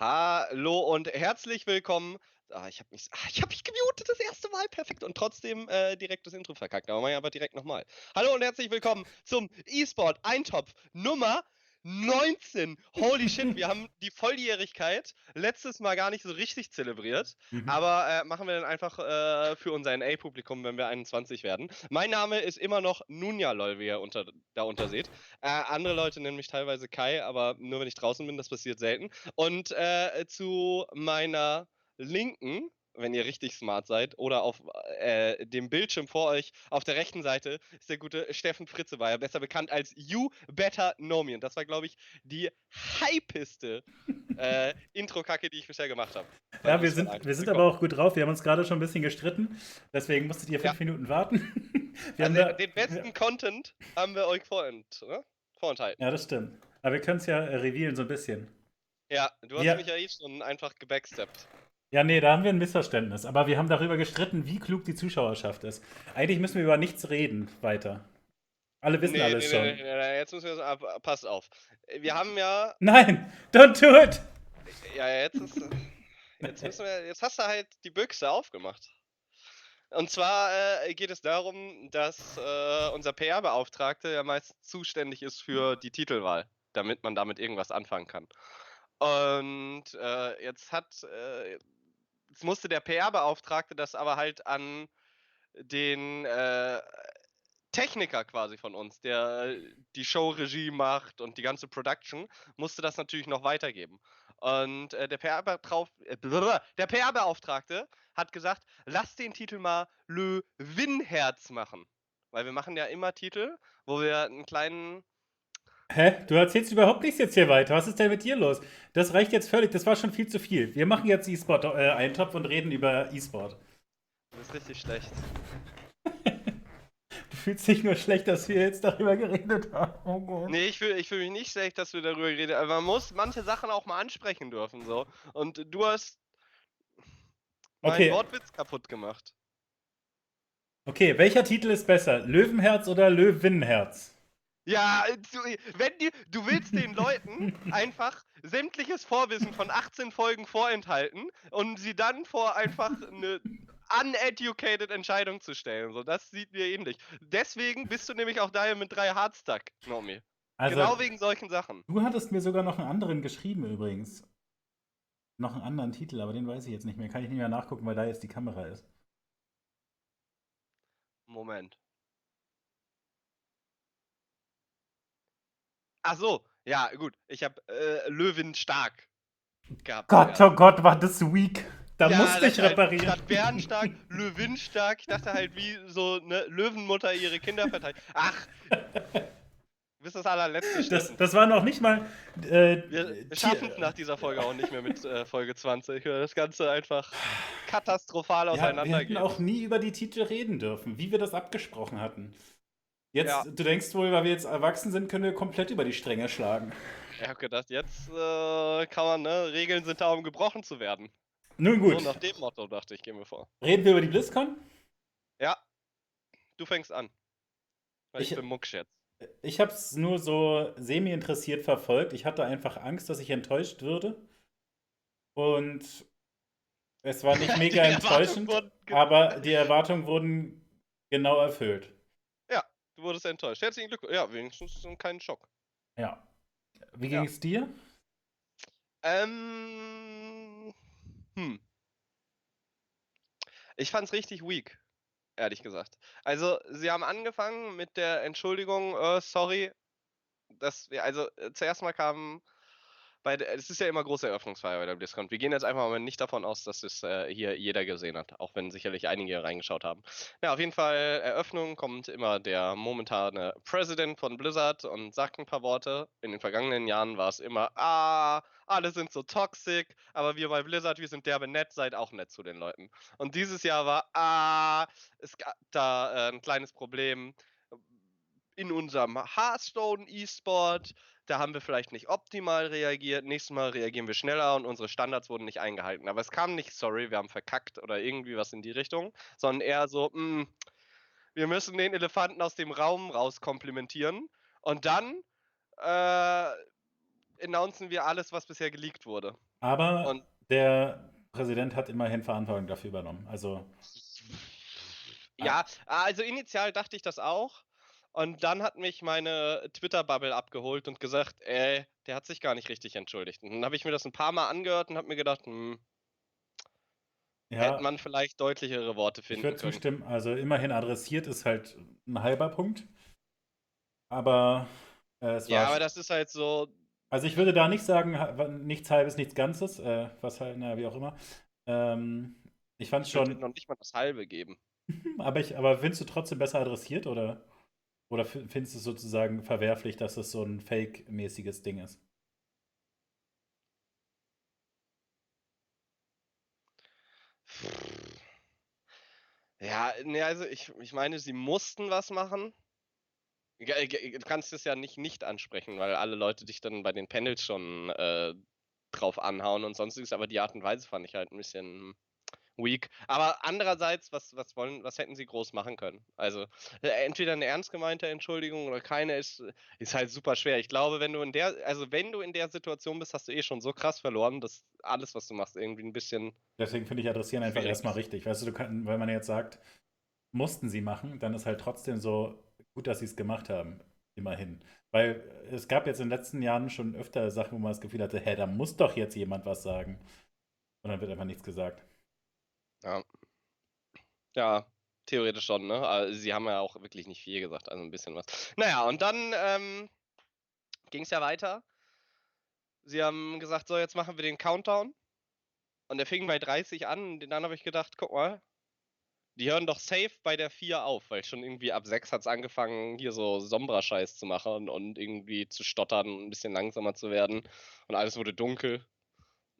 Hallo und herzlich willkommen. Ah, ich habe mich, ah, habe mich gemutet das erste Mal, perfekt und trotzdem äh, direkt das Intro verkackt. Aber ich aber direkt nochmal. Hallo und herzlich willkommen zum E-Sport Eintopf Nummer 19. Holy shit, wir haben die Volljährigkeit letztes Mal gar nicht so richtig zelebriert. Mhm. Aber äh, machen wir dann einfach äh, für unser NA-Publikum, wenn wir 21 werden. Mein Name ist immer noch Nunja Lol, wie ihr unter, da unter seht. Äh, andere Leute nennen mich teilweise Kai, aber nur wenn ich draußen bin, das passiert selten. Und äh, zu meiner Linken, wenn ihr richtig smart seid, oder auf äh, dem Bildschirm vor euch auf der rechten Seite ist der gute Steffen Fritzebeier, besser bekannt als You Better Know Me. Und das war, glaube ich, die hypeste äh, Intro-Kacke, die ich bisher gemacht habe. Ja, wir sind, wir sind aber auch gut drauf. Wir haben uns gerade schon ein bisschen gestritten. Deswegen musstet ihr fünf Ja. Minuten warten. Also, da, den besten Content haben wir euch vorent, ne? vorenthalten. ja, das stimmt. Aber wir können es ja äh, revealen so ein bisschen. Ja, du hast Ja. mich ja eh schon einfach gebacksteppt. Ja, nee, da haben wir ein Missverständnis. Aber wir haben darüber gestritten, wie klug die Zuschauerschaft ist. Eigentlich müssen wir über nichts reden weiter. Alle wissen Nee, alles nee, schon. nee, nee, nee, jetzt müssen wir so, ab, passt auf. Wir haben ja Nein, don't do it! Ja, jetzt ist. Jetzt müssen wir. Jetzt hast du halt die Büchse aufgemacht. Und zwar äh, geht es darum, dass äh, unser PR-Beauftragte ja meist zuständig ist für die Titelwahl, damit man damit irgendwas anfangen kann. Und äh, jetzt hat. Äh, jetzt musste der PR-Beauftragte das aber halt an den äh, Techniker quasi von uns, der die Show-Regie macht und die ganze Production, musste das natürlich noch weitergeben. Und äh, der PR-Beauftrau- äh, PR-Beauftragte hat gesagt, lass den Titel mal Le Winherz machen. Weil wir machen ja immer Titel, wo wir einen kleinen. Hä? Du erzählst überhaupt nichts jetzt hier weiter. Was ist denn mit dir los? Das reicht jetzt völlig. Das war schon viel zu viel. Wir machen jetzt E-Sport-Eintopf und reden über E-Sport. Das ist richtig schlecht. Du fühlst dich nur schlecht, dass wir jetzt darüber geredet haben. Oh Gott. Nee, ich fühle ich fühl mich nicht schlecht, dass wir darüber reden. Aber man muss manche Sachen auch mal ansprechen dürfen. so. Und du hast meinen Okay. Wortwitz kaputt gemacht. Okay, welcher Titel ist besser? Löwenherz oder Löwenherz? Ja, du, wenn die, du willst den Leuten einfach sämtliches Vorwissen von 18 Folgen vorenthalten und sie dann vor einfach eine uneducated Entscheidung zu stellen. So, das sieht mir ähnlich. Deswegen bist du nämlich auch daher mit drei Hardstuck, Nomi. Also, genau wegen solchen Sachen. du hattest mir sogar noch einen anderen geschrieben übrigens. Noch einen anderen Titel, aber den weiß ich jetzt nicht mehr. Kann ich nicht mehr nachgucken, weil da jetzt die Kamera ist. Moment. Ach so, ja, gut. Ich habe äh, Löwin stark gehabt. Gott, ja. oh Gott, war das weak. Da Ja, musste ich halt reparieren. Statt Bärenstark, Löwinstark. Ich dachte halt, wie so eine Löwenmutter ihre Kinder verteidigt. Ach! Bis das allerletzte Das, das war noch nicht mal. Äh, Wir, schaffen es nach dieser Folge auch nicht mehr mit äh, Folge 20, weil das Ganze einfach katastrophal Ja, wir auseinandergeht. hätten auch nie über die Titel reden dürfen, wie wir das abgesprochen hatten. Jetzt, Ja. du denkst wohl, weil wir jetzt erwachsen sind, können wir komplett über die Stränge schlagen. Ich hab gedacht, jetzt äh, kann man, ne, Regeln sind da, um gebrochen zu werden. Nun gut, So nach dem Motto, dachte ich, gehen wir vor. reden wir über die BlizzCon? Ja, du fängst an. Weil ich, Ich- bin Mucksch jetzt. Ich habe es nur so semi-interessiert verfolgt. Ich hatte einfach Angst, dass ich enttäuscht würde. Und es war nicht mega enttäuschend, aber die Erwartungen wurden genau erfüllt. Du wurdest enttäuscht. Herzlichen Glückwunsch. Ja, wenigstens keinen Schock. Ja. Wie Ja. ging es dir? Ähm. Hm. Ich fand's richtig weak, ehrlich gesagt. Also, sie haben angefangen mit der Entschuldigung, äh, sorry, dass wir, also äh, zuerst mal kam bei der, es ist ja immer große Eröffnungsfeier bei der BlizzCon. Wir gehen jetzt einfach mal nicht davon aus, dass es äh, hier jeder gesehen hat, auch wenn sicherlich einige reingeschaut haben. Ja, auf jeden Fall, Eröffnung kommt immer der momentane President von Blizzard und sagt ein paar Worte. In den vergangenen Jahren war es immer, ah, alle sind so toxic, aber wir bei Blizzard, wir sind derbe nett, seid auch nett zu den Leuten. Und dieses Jahr war, ah, es gab da äh, ein kleines Problem in unserem Hearthstone E-Sport. Da haben wir vielleicht nicht optimal reagiert. Nächstes Mal reagieren wir schneller und unsere Standards wurden nicht eingehalten. Aber es kam nicht, sorry, wir haben verkackt oder irgendwie was in die Richtung, sondern eher so, "Mm, wir müssen den Elefanten aus dem Raum raus komplimentieren. Und dann äh, announcen wir alles, was bisher geleakt wurde. Aber und der Präsident hat immerhin Verantwortung dafür übernommen. Also. Ja, also initial dachte ich das auch. Und dann hat mich meine Twitter-Bubble abgeholt und gesagt, ey, der hat sich gar nicht richtig entschuldigt. Und dann habe ich mir das ein paar Mal angehört und habe mir gedacht, hm, ja, hätte man vielleicht deutlichere Worte finden können. Ich würde zustimmen. Also immerhin adressiert ist halt ein halber Punkt. Aber äh, es war. Ja, aber das ist halt so. Also ich würde da nicht sagen, nichts halbes, nichts Ganzes, äh, was halt, naja, wie auch immer. Ähm, ich fand es schon. noch nicht mal das halbe geben. aber, ich, aber findest du trotzdem besser adressiert oder? Oder findest du es sozusagen verwerflich, dass es so ein Fake-mäßiges Ding ist? Ja, ne, also ich, ich meine, sie mussten was machen. Du kannst es ja nicht nicht ansprechen, weil alle Leute dich dann bei den Panels schon äh, drauf anhauen und sonstiges, aber die Art und Weise fand ich halt ein bisschen weak. Aber andererseits, was, was, wollen, was hätten sie groß machen können? Also, äh, entweder eine ernst gemeinte Entschuldigung oder keine ist, ist halt super schwer. Ich glaube, wenn du in der, also wenn du in der Situation bist, hast du eh schon so krass verloren, dass alles, was du machst, irgendwie ein bisschen. Deswegen finde ich adressieren einfach erstmal richtig. Weißt du, du kann, weil man jetzt sagt, mussten sie machen, dann ist halt trotzdem so gut, dass sie es gemacht haben. Immerhin. Weil es gab jetzt in den letzten Jahren schon öfter Sachen, wo man das Gefühl hatte, hä, da muss doch jetzt jemand was sagen. Und dann wird einfach nichts gesagt. Ja. Ja, theoretisch schon, ne? Aber sie haben ja auch wirklich nicht viel gesagt, also ein bisschen was. Naja, und dann ähm, ging es ja weiter. Sie haben gesagt, so, jetzt machen wir den Countdown. Und der fing bei 30 an. Und dann habe ich gedacht, guck mal, die hören doch safe bei der 4 auf, weil schon irgendwie ab 6 hat es angefangen, hier so Sombra-Scheiß zu machen und irgendwie zu stottern, ein bisschen langsamer zu werden. Und alles wurde dunkel.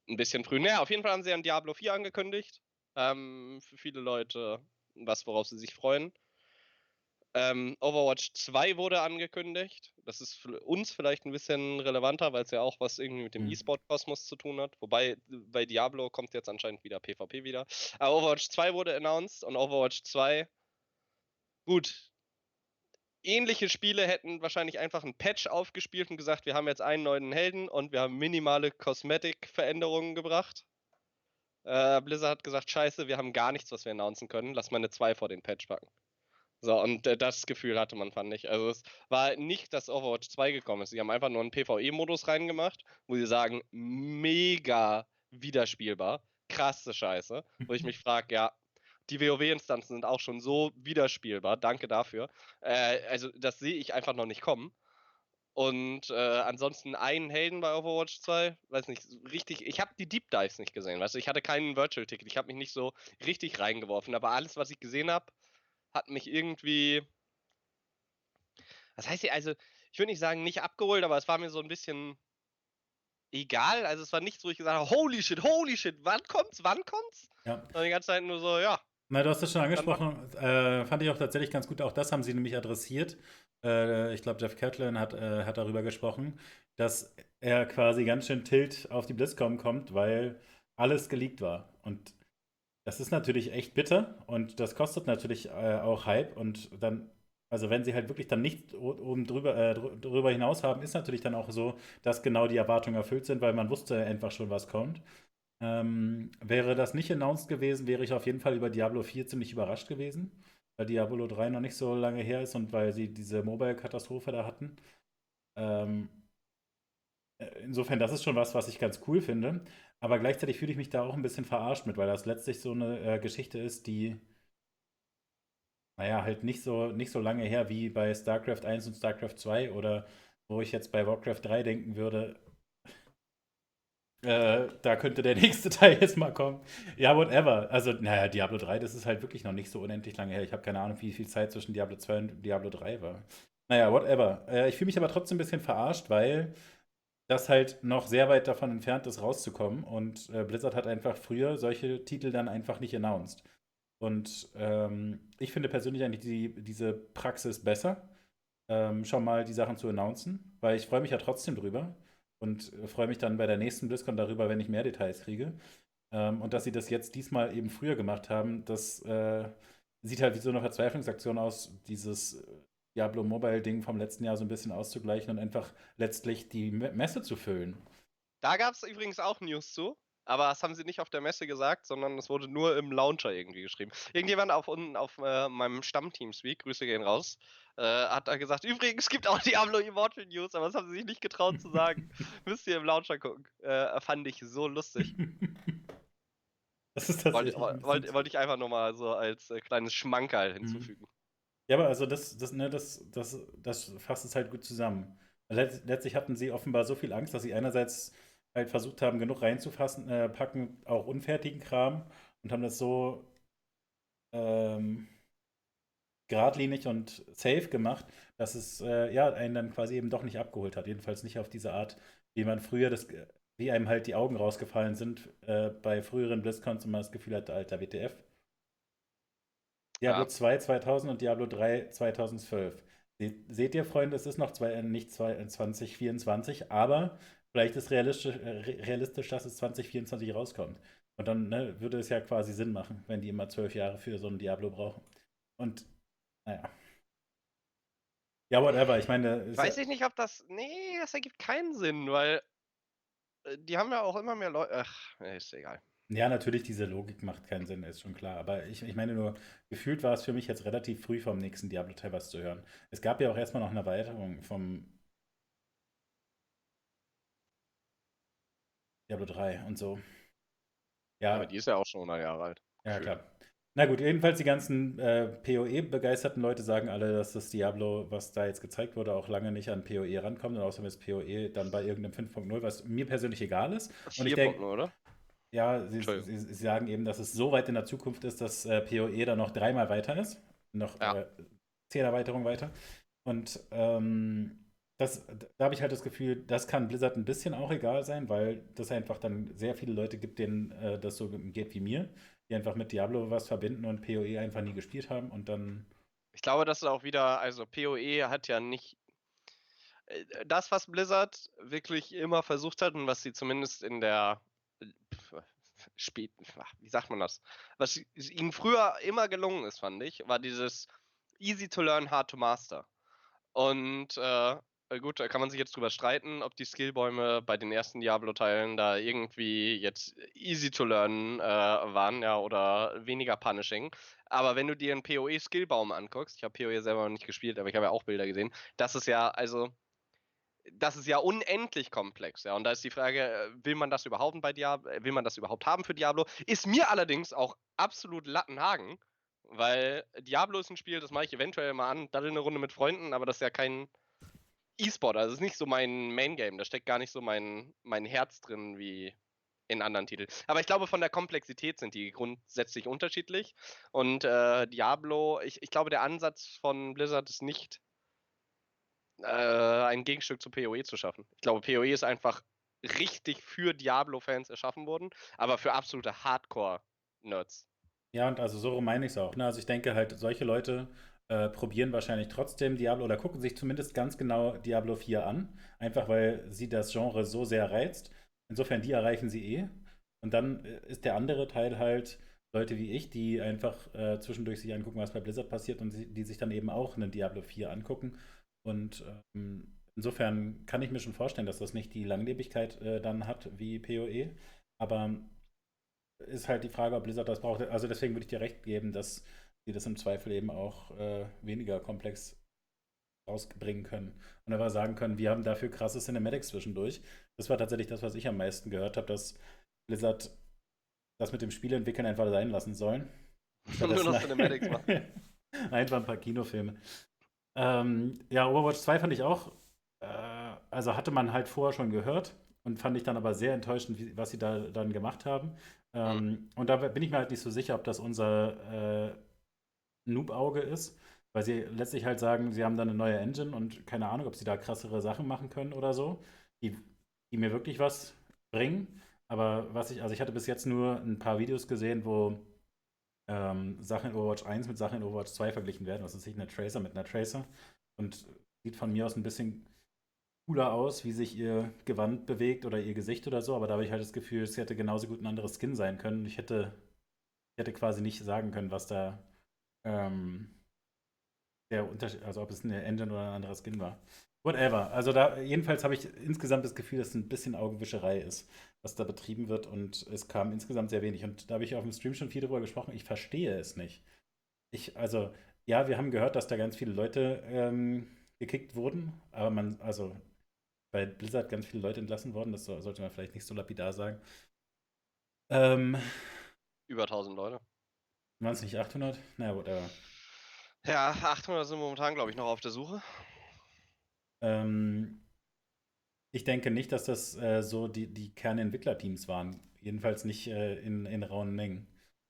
Ein bisschen früh. Naja, auf jeden Fall haben sie dann Diablo 4 angekündigt. Ähm, für viele Leute was, worauf sie sich freuen. Ähm, Overwatch 2 wurde angekündigt. Das ist für uns vielleicht ein bisschen relevanter, weil es ja auch was irgendwie mit dem mhm. E-Sport-Kosmos zu tun hat. Wobei bei Diablo kommt jetzt anscheinend wieder PvP wieder. Aber Overwatch 2 wurde announced und Overwatch 2. Gut. Ähnliche Spiele hätten wahrscheinlich einfach ein Patch aufgespielt und gesagt, wir haben jetzt einen neuen Helden und wir haben minimale Cosmetic-Veränderungen gebracht. Äh, Blizzard hat gesagt, scheiße, wir haben gar nichts, was wir announcen können. Lass mal eine 2 vor den Patch packen. So, und äh, das Gefühl hatte man, fand ich. Also es war nicht, dass Overwatch 2 gekommen ist. Sie haben einfach nur einen PvE-Modus reingemacht, wo sie sagen, mega widerspielbar. Krasse Scheiße. Wo ich mich frage, ja, die WoW-Instanzen sind auch schon so widerspielbar. Danke dafür. Äh, also, das sehe ich einfach noch nicht kommen. Und äh, ansonsten einen Helden bei Overwatch 2, weiß nicht, richtig, ich habe die Deep Dives nicht gesehen, weißt du, ich hatte keinen Virtual Ticket, ich habe mich nicht so richtig reingeworfen, aber alles, was ich gesehen habe, hat mich irgendwie, was heißt hier, also, ich würde nicht sagen, nicht abgeholt, aber es war mir so ein bisschen egal, also es war nichts, wo ich gesagt habe, holy shit, holy shit, wann kommt's, wann kommt's? Ja. Und die ganze Zeit nur so, ja, na, du hast das schon angesprochen. Äh, fand ich auch tatsächlich ganz gut. Auch das haben sie nämlich adressiert. Äh, ich glaube, Jeff Catlin hat, äh, hat darüber gesprochen, dass er quasi ganz schön tilt auf die BlizzCon kommt, weil alles geleakt war. Und das ist natürlich echt bitter und das kostet natürlich äh, auch Hype. Und dann, also wenn sie halt wirklich dann nicht oben drüber, äh, drüber hinaus haben, ist natürlich dann auch so, dass genau die Erwartungen erfüllt sind, weil man wusste einfach schon, was kommt. Ähm, wäre das nicht announced gewesen, wäre ich auf jeden Fall über Diablo 4 ziemlich überrascht gewesen, weil Diablo 3 noch nicht so lange her ist und weil sie diese Mobile-Katastrophe da hatten. Ähm, äh, insofern, das ist schon was, was ich ganz cool finde. Aber gleichzeitig fühle ich mich da auch ein bisschen verarscht mit, weil das letztlich so eine äh, Geschichte ist, die, naja, halt nicht so, nicht so lange her wie bei StarCraft 1 und StarCraft 2 oder wo ich jetzt bei Warcraft 3 denken würde, äh, da könnte der nächste Teil jetzt mal kommen. Ja, whatever. Also, naja, Diablo 3, das ist halt wirklich noch nicht so unendlich lange her. Ich habe keine Ahnung, wie viel Zeit zwischen Diablo 2 und Diablo 3 war. Naja, whatever. Äh, ich fühle mich aber trotzdem ein bisschen verarscht, weil das halt noch sehr weit davon entfernt ist, rauszukommen. Und äh, Blizzard hat einfach früher solche Titel dann einfach nicht announced. Und ähm, ich finde persönlich eigentlich die, diese Praxis besser, ähm, schon mal die Sachen zu announcen, weil ich freue mich ja trotzdem drüber und freue mich dann bei der nächsten BlizzCon darüber, wenn ich mehr Details kriege. Ähm, und dass sie das jetzt diesmal eben früher gemacht haben, das äh, sieht halt wie so eine Verzweiflungsaktion aus, dieses Diablo Mobile-Ding vom letzten Jahr so ein bisschen auszugleichen und einfach letztlich die Messe zu füllen. Da gab es übrigens auch News zu, aber das haben sie nicht auf der Messe gesagt, sondern es wurde nur im Launcher irgendwie geschrieben. Irgendjemand auf, auf äh, meinem Stammteam-Speak, Grüße gehen raus, äh, hat da gesagt, übrigens gibt auch Diablo Immortal News, aber das haben sie sich nicht getraut zu sagen. Müsst ihr im Launcher gucken. Äh, fand ich so lustig. Das ist tatsächlich. Wollte wollt, wollt ich einfach nochmal so als äh, kleines Schmankerl mhm. hinzufügen. Ja, aber also das, das, ne, das, das, das fasst es halt gut zusammen. Letz, letztlich hatten sie offenbar so viel Angst, dass sie einerseits halt versucht haben, genug reinzufassen, äh, packen, auch unfertigen Kram und haben das so ähm, geradlinig und safe gemacht, dass es äh, ja einen dann quasi eben doch nicht abgeholt hat. Jedenfalls nicht auf diese Art, wie man früher das, wie einem halt die Augen rausgefallen sind äh, bei früheren BlizzCons und man das Gefühl hatte, alter WTF. Diablo ja. 2 2000 und Diablo 3 2012. Seht ihr, Freunde, es ist noch zwei, äh, nicht 2024, aber vielleicht ist realistisch, äh, realistisch, dass es 2024 rauskommt. Und dann ne, würde es ja quasi Sinn machen, wenn die immer zwölf Jahre für so ein Diablo brauchen. Und naja. Ja, whatever. Ich meine. Weiß ich nicht, ob das. Nee, das ergibt keinen Sinn, weil äh, die haben ja auch immer mehr Leute. Ach, ist egal. Ja, natürlich, diese Logik macht keinen Sinn, ist schon klar. Aber ich, ich meine nur, gefühlt war es für mich jetzt relativ früh vom nächsten Diablo-Teil was zu hören. Es gab ja auch erstmal noch eine Erweiterung vom Diablo 3 und so. Ja, aber die ist ja auch schon 100 Jahre alt. Ja, klar. Na gut, jedenfalls die ganzen äh, PoE-begeisterten Leute sagen alle, dass das Diablo, was da jetzt gezeigt wurde, auch lange nicht an PoE rankommt und außerdem ist PoE dann bei irgendeinem 5.0, was mir persönlich egal ist. 4.0, oder? Ja, sie, sie, sie, sagen eben, dass es so weit in der Zukunft ist, dass äh, PoE dann noch dreimal weiter ist. Noch ja. äh, zehn Erweiterungen weiter. Und ähm, das, da habe ich halt das Gefühl, das kann Blizzard ein bisschen auch egal sein, weil das einfach dann sehr viele Leute gibt, denen äh, das so geht wie mir, die einfach mit Diablo was verbinden und PoE einfach nie gespielt haben und dann. Ich glaube, das ist auch wieder, also PoE hat ja nicht äh, das, was Blizzard wirklich immer versucht hat und was sie zumindest in der spät, wie sagt man das? Was ihnen früher immer gelungen ist, fand ich, war dieses easy to learn, hard to master. Und äh, äh, gut, da kann man sich jetzt drüber streiten, ob die Skillbäume bei den ersten Diablo-Teilen da irgendwie jetzt easy to learn äh, waren, ja, oder weniger punishing. Aber wenn du dir einen PoE-Skillbaum anguckst, ich habe PoE selber noch nicht gespielt, aber ich habe ja auch Bilder gesehen, das ist ja, also, das ist ja unendlich komplex, ja. Und da ist die Frage, äh, will man das überhaupt bei Diablo, will man das überhaupt haben für Diablo? Ist mir allerdings auch absolut Lattenhagen, weil Diablo ist ein Spiel, das mache ich eventuell mal an, da eine Runde mit Freunden, aber das ist ja kein E-Sport, also ist nicht so mein Main-Game, da steckt gar nicht so mein, mein Herz drin wie in anderen Titeln. Aber ich glaube, von der Komplexität sind die grundsätzlich unterschiedlich. Und äh, Diablo, ich, ich glaube, der Ansatz von Blizzard ist nicht, äh, ein Gegenstück zu PoE zu schaffen. Ich glaube, PoE ist einfach richtig für Diablo-Fans erschaffen worden, aber für absolute Hardcore-Nerds. Ja, und also so meine ich es auch. Ne? Also ich denke halt, solche Leute äh, probieren wahrscheinlich trotzdem Diablo oder gucken sich zumindest ganz genau Diablo 4 an, einfach weil sie das Genre so sehr reizt. Insofern, die erreichen sie eh. Und dann äh, ist der andere Teil halt Leute wie ich, die einfach äh, zwischendurch sich angucken, was bei Blizzard passiert und die sich dann eben auch einen Diablo 4 angucken. Und ähm, insofern kann ich mir schon vorstellen, dass das nicht die Langlebigkeit äh, dann hat wie PoE. Aber ist halt die Frage, ob Blizzard das braucht. Also deswegen würde ich dir recht geben, dass die das im Zweifel eben auch äh, weniger komplex rausbringen können. Und aber sagen können, wir haben dafür krasse Cinematics zwischendurch. Das war tatsächlich das, was ich am meisten gehört habe, dass Blizzard das mit dem Spiel entwickeln einfach sein lassen sollen. Nur noch Cinematics machen. einfach ein paar Kinofilme. Ähm, ja, Overwatch 2 fand ich auch, äh, also hatte man halt vorher schon gehört und fand ich dann aber sehr enttäuschend, wie, was sie da dann gemacht haben. Ähm, mhm. Und da bin ich mir halt nicht so sicher, ob das unser äh, Noob-Auge ist, weil sie letztlich halt sagen, sie haben da eine neue Engine und keine Ahnung, ob sie da krassere Sachen machen können oder so, die, die mir wirklich was bringen. Aber was ich, also ich hatte bis jetzt nur ein paar Videos gesehen, wo ähm, Sachen in Overwatch 1 mit Sachen in Overwatch 2 verglichen werden. Was ist nicht eine Tracer mit einer Tracer? Und sieht von mir aus ein bisschen cooler aus, wie sich ihr Gewand bewegt oder ihr Gesicht oder so, aber da habe ich halt das Gefühl, es hätte genauso gut ein anderes Skin sein können. Ich hätte, ich hätte quasi nicht sagen können, was da ähm, der Unterschied, also ob es eine Engine oder ein anderer Skin war. Whatever. Also da, jedenfalls habe ich insgesamt das Gefühl, dass es ein bisschen Augenwischerei ist, was da betrieben wird und es kam insgesamt sehr wenig. Und da habe ich auf dem Stream schon viel darüber gesprochen. Ich verstehe es nicht. Ich, also, ja, wir haben gehört, dass da ganz viele Leute ähm, gekickt wurden, aber man, also bei Blizzard ganz viele Leute entlassen worden, das sollte man vielleicht nicht so lapidar sagen. Ähm, Über 1000 Leute. Waren es nicht 800? Naja, whatever. Ja, 800 sind momentan, glaube ich, noch auf der Suche. Ähm, ich denke nicht, dass das äh, so die, die Kernentwicklerteams waren. Jedenfalls nicht äh, in, in rauen Mengen.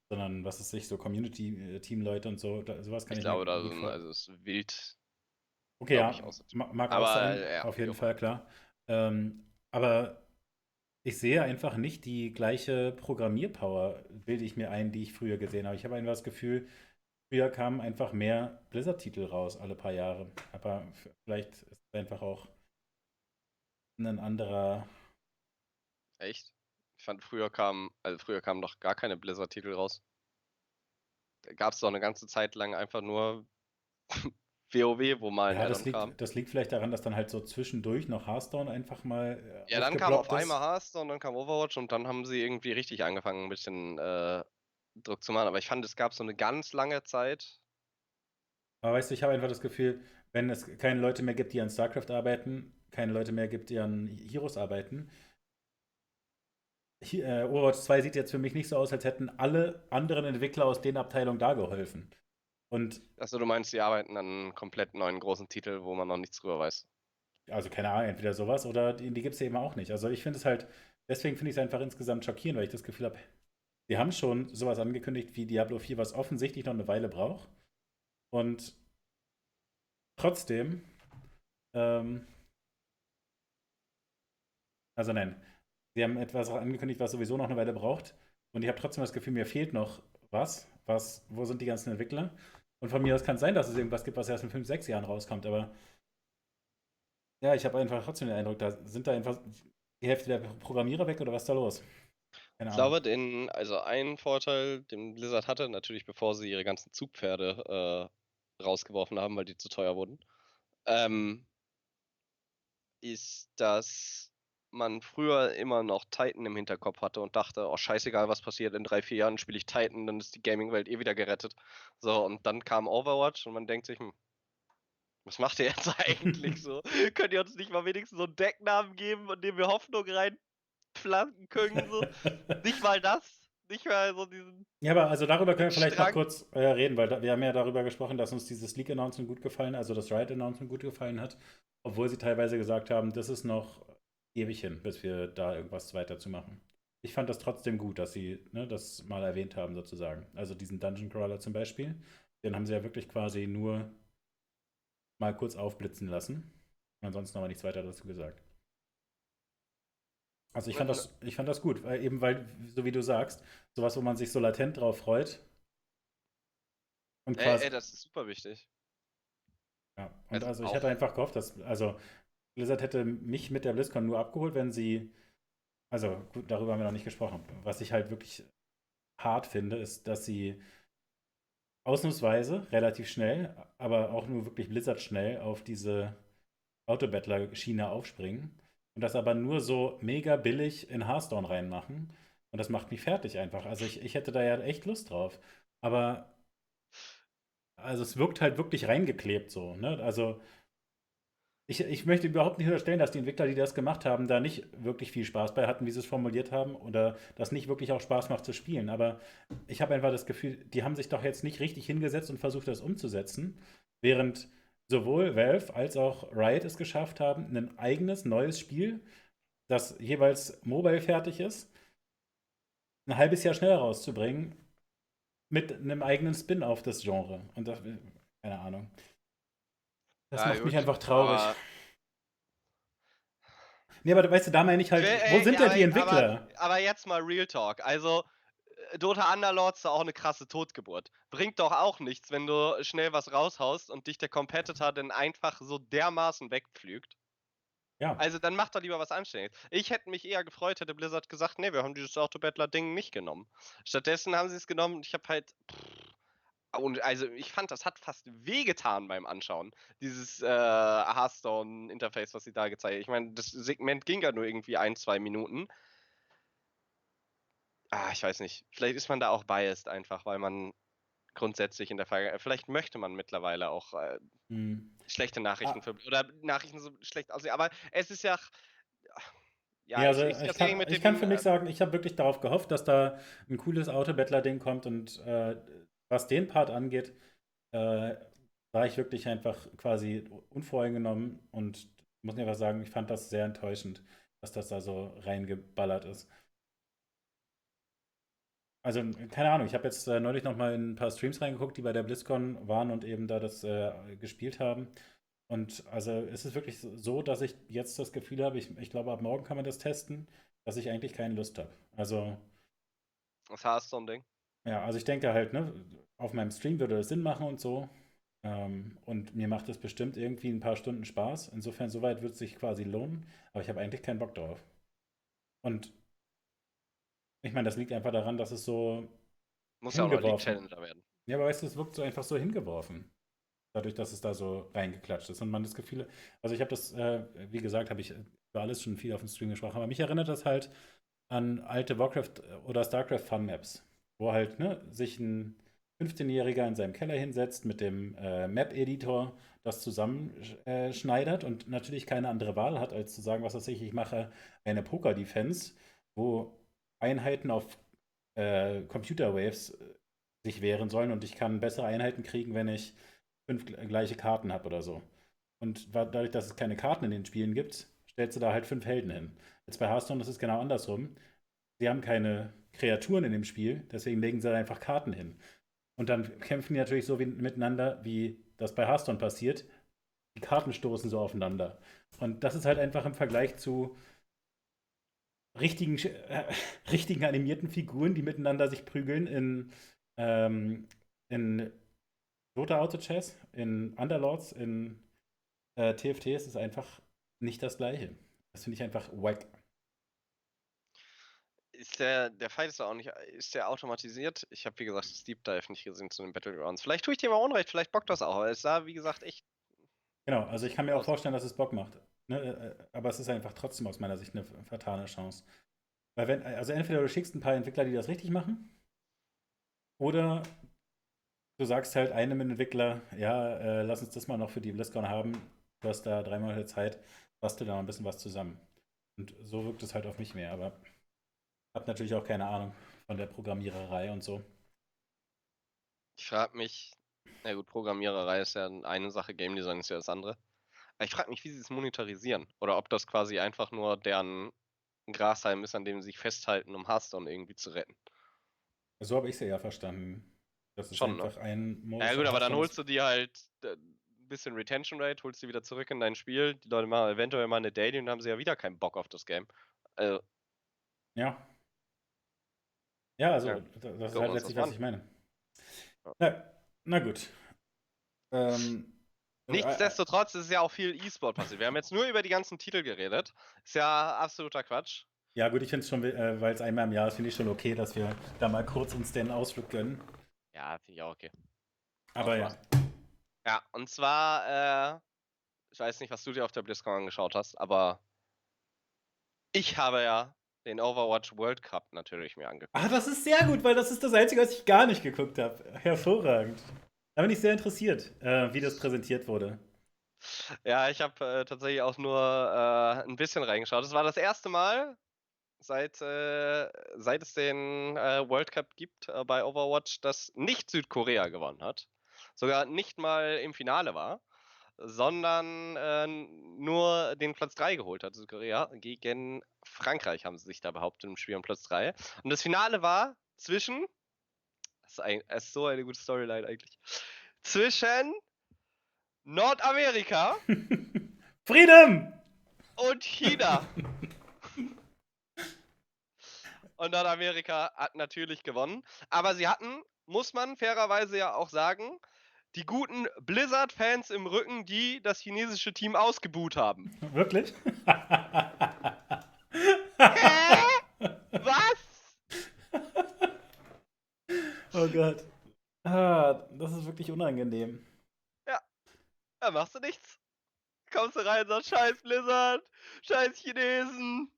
Sondern was ist sich, so Community-Team-Leute und so, da, sowas kann ich Ich glaube, da sind, also es ist wild. Okay, ja, mag auch sein, ja, auf jeden Fall, klar. Ähm, aber ich sehe einfach nicht die gleiche Programmierpower, bilde ich mir ein, die ich früher gesehen habe. Ich habe einfach das Gefühl, früher kamen einfach mehr Blizzard-Titel raus alle paar Jahre. Aber vielleicht ist es einfach auch ein anderer. Echt? Ich fand, früher kamen, also früher kamen doch gar keine Blizzard-Titel raus. Da gab es doch eine ganze Zeit lang einfach nur WoW, wo mal ja, das liegt, kam. Das liegt vielleicht daran, dass dann halt so zwischendurch noch Hearthstone einfach mal. Äh, ja, dann kam auf ist. einmal Hearthstone, dann kam Overwatch und dann haben sie irgendwie richtig angefangen, ein bisschen äh, Druck zu machen. Aber ich fand, es gab so eine ganz lange Zeit. Aber weißt du, ich habe einfach das Gefühl, wenn es keine Leute mehr gibt, die an StarCraft arbeiten, keine Leute mehr gibt, die an Heroes arbeiten. Hier, äh, Overwatch 2 sieht jetzt für mich nicht so aus, als hätten alle anderen Entwickler aus den Abteilungen da geholfen. Und Achso, du meinst, die arbeiten an einem komplett neuen großen Titel, wo man noch nichts drüber weiß. Also keine Ahnung, entweder sowas oder die, die gibt es eben auch nicht. Also ich finde es halt, deswegen finde ich es einfach insgesamt schockierend, weil ich das Gefühl habe, die haben schon sowas angekündigt wie Diablo 4, was offensichtlich noch eine Weile braucht. Und trotzdem, ähm, also nein, sie haben etwas angekündigt, was sowieso noch eine Weile braucht. Und ich habe trotzdem das Gefühl, mir fehlt noch was. Was, wo sind die ganzen Entwickler? Und von mir aus kann es sein, dass es irgendwas gibt, was erst in 5, 6 Jahren rauskommt, aber ja, ich habe einfach trotzdem den Eindruck, da sind da einfach die Hälfte der Programmierer weg oder was ist da los? Keine ich glaube, den, also ein Vorteil, den Blizzard hatte, natürlich bevor sie ihre ganzen Zugpferde äh, rausgeworfen haben, weil die zu teuer wurden, ähm, ist, dass man früher immer noch Titan im Hinterkopf hatte und dachte, oh scheißegal, was passiert, in drei, vier Jahren spiele ich Titan, dann ist die Gaming-Welt eh wieder gerettet. So, und dann kam Overwatch und man denkt sich, hm, was macht ihr jetzt eigentlich so? Könnt ihr uns nicht mal wenigstens so einen Decknamen geben, in dem wir Hoffnung reinpflanzen können? So? nicht mal das? Nicht mal so diesen. Ja, aber also darüber können wir vielleicht Strang. noch kurz äh, reden, weil da, wir haben ja darüber gesprochen, dass uns dieses Leak-Announcement gut gefallen, also das Riot-Announcement gut gefallen hat, obwohl sie teilweise gesagt haben, das ist noch ewig hin, bis wir da irgendwas weiter zu machen. Ich fand das trotzdem gut, dass sie ne, das mal erwähnt haben, sozusagen. Also diesen Dungeon Crawler zum Beispiel. Den haben sie ja wirklich quasi nur mal kurz aufblitzen lassen. Ansonsten aber nichts weiter dazu gesagt. Also ich fand das, ich fand das gut, weil eben weil, so wie du sagst, sowas, wo man sich so latent drauf freut. Und quasi, ey, ey, das ist super wichtig. Ja, und also, also ich hätte einfach gehofft, dass, also Blizzard hätte mich mit der BlizzCon nur abgeholt, wenn sie, also gut, darüber haben wir noch nicht gesprochen. Was ich halt wirklich hart finde, ist, dass sie ausnahmsweise relativ schnell, aber auch nur wirklich Blizzard schnell auf diese Autobattler-Schiene aufspringen und das aber nur so mega billig in Hearthstone reinmachen. Und das macht mich fertig einfach. Also ich, ich hätte da ja echt Lust drauf. Aber also es wirkt halt wirklich reingeklebt so. Ne? Also ich, ich möchte überhaupt nicht unterstellen, dass die Entwickler, die das gemacht haben, da nicht wirklich viel Spaß bei hatten, wie sie es formuliert haben, oder das nicht wirklich auch Spaß macht zu spielen. Aber ich habe einfach das Gefühl, die haben sich doch jetzt nicht richtig hingesetzt und versucht, das umzusetzen, während sowohl Valve als auch Riot es geschafft haben, ein eigenes neues Spiel, das jeweils mobile fertig ist, ein halbes Jahr schneller rauszubringen, mit einem eigenen Spin auf das Genre. Und das, keine Ahnung. Das ja, macht gut, mich einfach traurig. Aber... Nee, aber weißt du, da meine ich halt, ey, wo sind denn die Entwickler? Aber, aber, jetzt mal Real Talk. Also, äh, Dota Underlords ist auch eine krasse Totgeburt. Bringt doch auch nichts, wenn du schnell was raushaust und dich der Competitor dann einfach so dermaßen wegpflügt. Ja. Also dann macht doch lieber was Anständiges. Ich hätte mich eher gefreut, hätte Blizzard gesagt, nee, wir haben dieses Autobattler-Ding nicht genommen. Stattdessen haben sie es genommen und ich habe halt. Pff, Und also ich fand, das hat fast wehgetan beim Anschauen. Dieses äh, Hearthstone-Interface, was sie da gezeigt haben. Ich meine, das Segment ging ja nur irgendwie ein, zwei Minuten. Ah, ich weiß nicht. Vielleicht ist man da auch biased einfach, weil man grundsätzlich in der Vergangenheit, vielleicht möchte man mittlerweile auch äh, Hm. schlechte Ah. Nachrichten für, oder Nachrichten so schlecht aussehen. Aber es ist ja. Ja, also sehe ich, das kann, ich kann für mich sagen, ich habe wirklich darauf gehofft, dass da ein cooles Autobettler-Ding kommt und äh, was den Part angeht, äh, war ich wirklich einfach quasi unvoreingenommen und muss einfach sagen, ich fand das sehr enttäuschend, dass das da so reingeballert ist. Also, keine Ahnung, ich habe jetzt äh, neulich noch mal in ein paar Streams reingeguckt, die bei der BlizzCon waren und eben da das äh, gespielt haben. Und also es ist wirklich so, dass ich jetzt das Gefühl habe, ich, ich glaube, ab morgen kann man das testen, dass ich eigentlich keine Lust habe. Also, Das Hearthstone-Ding. Ja, also ich denke halt, ne, auf meinem Stream würde das Sinn machen und so. Ähm, und mir macht es bestimmt irgendwie ein paar Stunden Spaß. Insofern, soweit wird es sich quasi lohnen. Aber ich habe eigentlich keinen Bock drauf. Und ich meine, das liegt einfach daran, dass es so Muss ja auch noch. Challenger werden. Ja, aber weißt du, es wirkt so einfach so hingeworfen. Dadurch, dass es da so reingeklatscht ist. Und man das Gefühl, also ich habe das, äh, wie gesagt, habe ich über alles schon viel auf dem Stream gesprochen, aber mich erinnert das halt an alte Warcraft oder StarCraft Fun Maps, wo halt ne, sich ein 15-Jähriger in seinem Keller hinsetzt mit dem äh, Map-Editor, das zusammenschneidert und natürlich keine andere Wahl hat, als zu sagen, was weiß ich, ich mache eine Poker-Defense, wo Einheiten auf äh, Computer-Waves äh, sich wehren sollen und ich kann bessere Einheiten kriegen, wenn ich fünf gl- gleiche Karten habe oder so. Und dadurch, dass es keine Karten in den Spielen gibt, stellst du da halt fünf Helden hin. Jetzt bei Hearthstone ist es genau andersrum. Sie haben keine Kreaturen in dem Spiel, deswegen legen sie da einfach Karten hin. Und dann kämpfen die natürlich so wie, miteinander, wie das bei Hearthstone passiert. Die Karten stoßen so aufeinander. Und das ist halt einfach im Vergleich zu richtigen, äh, richtigen animierten Figuren, die miteinander sich prügeln in, ähm, in Dota Auto Chess, in Underlords, in äh, TFT ist es einfach nicht das gleiche. Das finde ich einfach wack. Ist der, der Fight ist auch nicht, ist der automatisiert? Ich habe, wie gesagt, das Deep Dive nicht gesehen zu den Battlegrounds. Vielleicht tue ich dir mal Unrecht, vielleicht bockt das auch, aber es sah, wie gesagt, echt. Genau, also ich kann mir auch vorstellen, dass es Bock macht. Ne? äh, Aber es ist einfach trotzdem aus meiner Sicht eine vertane Chance. Weil wenn, also entweder du schickst ein paar Entwickler, die das richtig machen, oder du sagst halt einem Entwickler, ja, äh, lass uns das mal noch für die BlizzCon haben. Du hast da drei Monate Zeit, bastel da mal ein bisschen was zusammen. Und so wirkt es halt auf mich mehr, aber hab natürlich auch keine Ahnung von der Programmiererei und so. Ich frage mich, na gut, Programmiererei ist ja eine Sache, Game Design ist ja das andere. Aber ich frage mich, wie sie es monetarisieren. Oder ob das quasi einfach nur deren Grashalm ist, an dem sie sich festhalten, um Hearthstone irgendwie zu retten. So habe ich es ja verstanden. Das ist Schon, ne? einfach ein Modus. Ja gut, aber dann holst du dir halt äh, ein bisschen Retention Rate, holst die wieder zurück in dein Spiel. Die Leute machen eventuell mal eine Daily und dann haben sie ja wieder keinen Bock auf das Game. Also, Ja. Ja, also Ja, da- das ist gucken halt letztlich, was an. ich meine. Na, na gut. Ähm, äh, nichtsdestotrotz ist ja auch viel E-Sport passiert. Wir haben jetzt nur über die ganzen Titel geredet. Ist ja absoluter Quatsch. Ja, gut, ich finde es schon, äh, weil es einmal im Jahr ist, finde ich schon okay, dass wir da mal kurz uns den Ausflug gönnen. Ja, finde ich auch okay. Aber ja. Ja, und zwar, äh, ich weiß nicht, was du dir auf der BlizzCon angeschaut hast, aber ich habe ja den Overwatch World Cup natürlich mir angeguckt. Ah, das ist sehr gut, weil das ist das Einzige, was ich gar nicht geguckt habe. Hervorragend. Da bin ich sehr interessiert, äh, wie das präsentiert wurde. Ja, ich habe äh, tatsächlich auch nur äh, ein bisschen reingeschaut. Es war das erste Mal, seit, äh, seit es den äh, World Cup gibt äh, bei Overwatch, dass nicht Südkorea gewonnen hat. Sogar nicht mal im Finale war, sondern äh, nur den Platz 3 geholt hat. Südkorea gegen Frankreich haben sie sich da behauptet im Spiel um Platz 3. Und das Finale war zwischen, das ist, ein, das ist so eine gute Storyline eigentlich, zwischen Nordamerika Freedom! und China. und Nordamerika hat natürlich gewonnen. Aber sie hatten, muss man fairerweise ja auch sagen, die guten Blizzard-Fans im Rücken, die das chinesische Team ausgebuht haben. Wirklich? Hä? Was? oh Gott. Ah, das ist wirklich unangenehm. Ja. Da machst du nichts. Kommst du rein und sagst, scheiß Blizzard, scheiß Chinesen.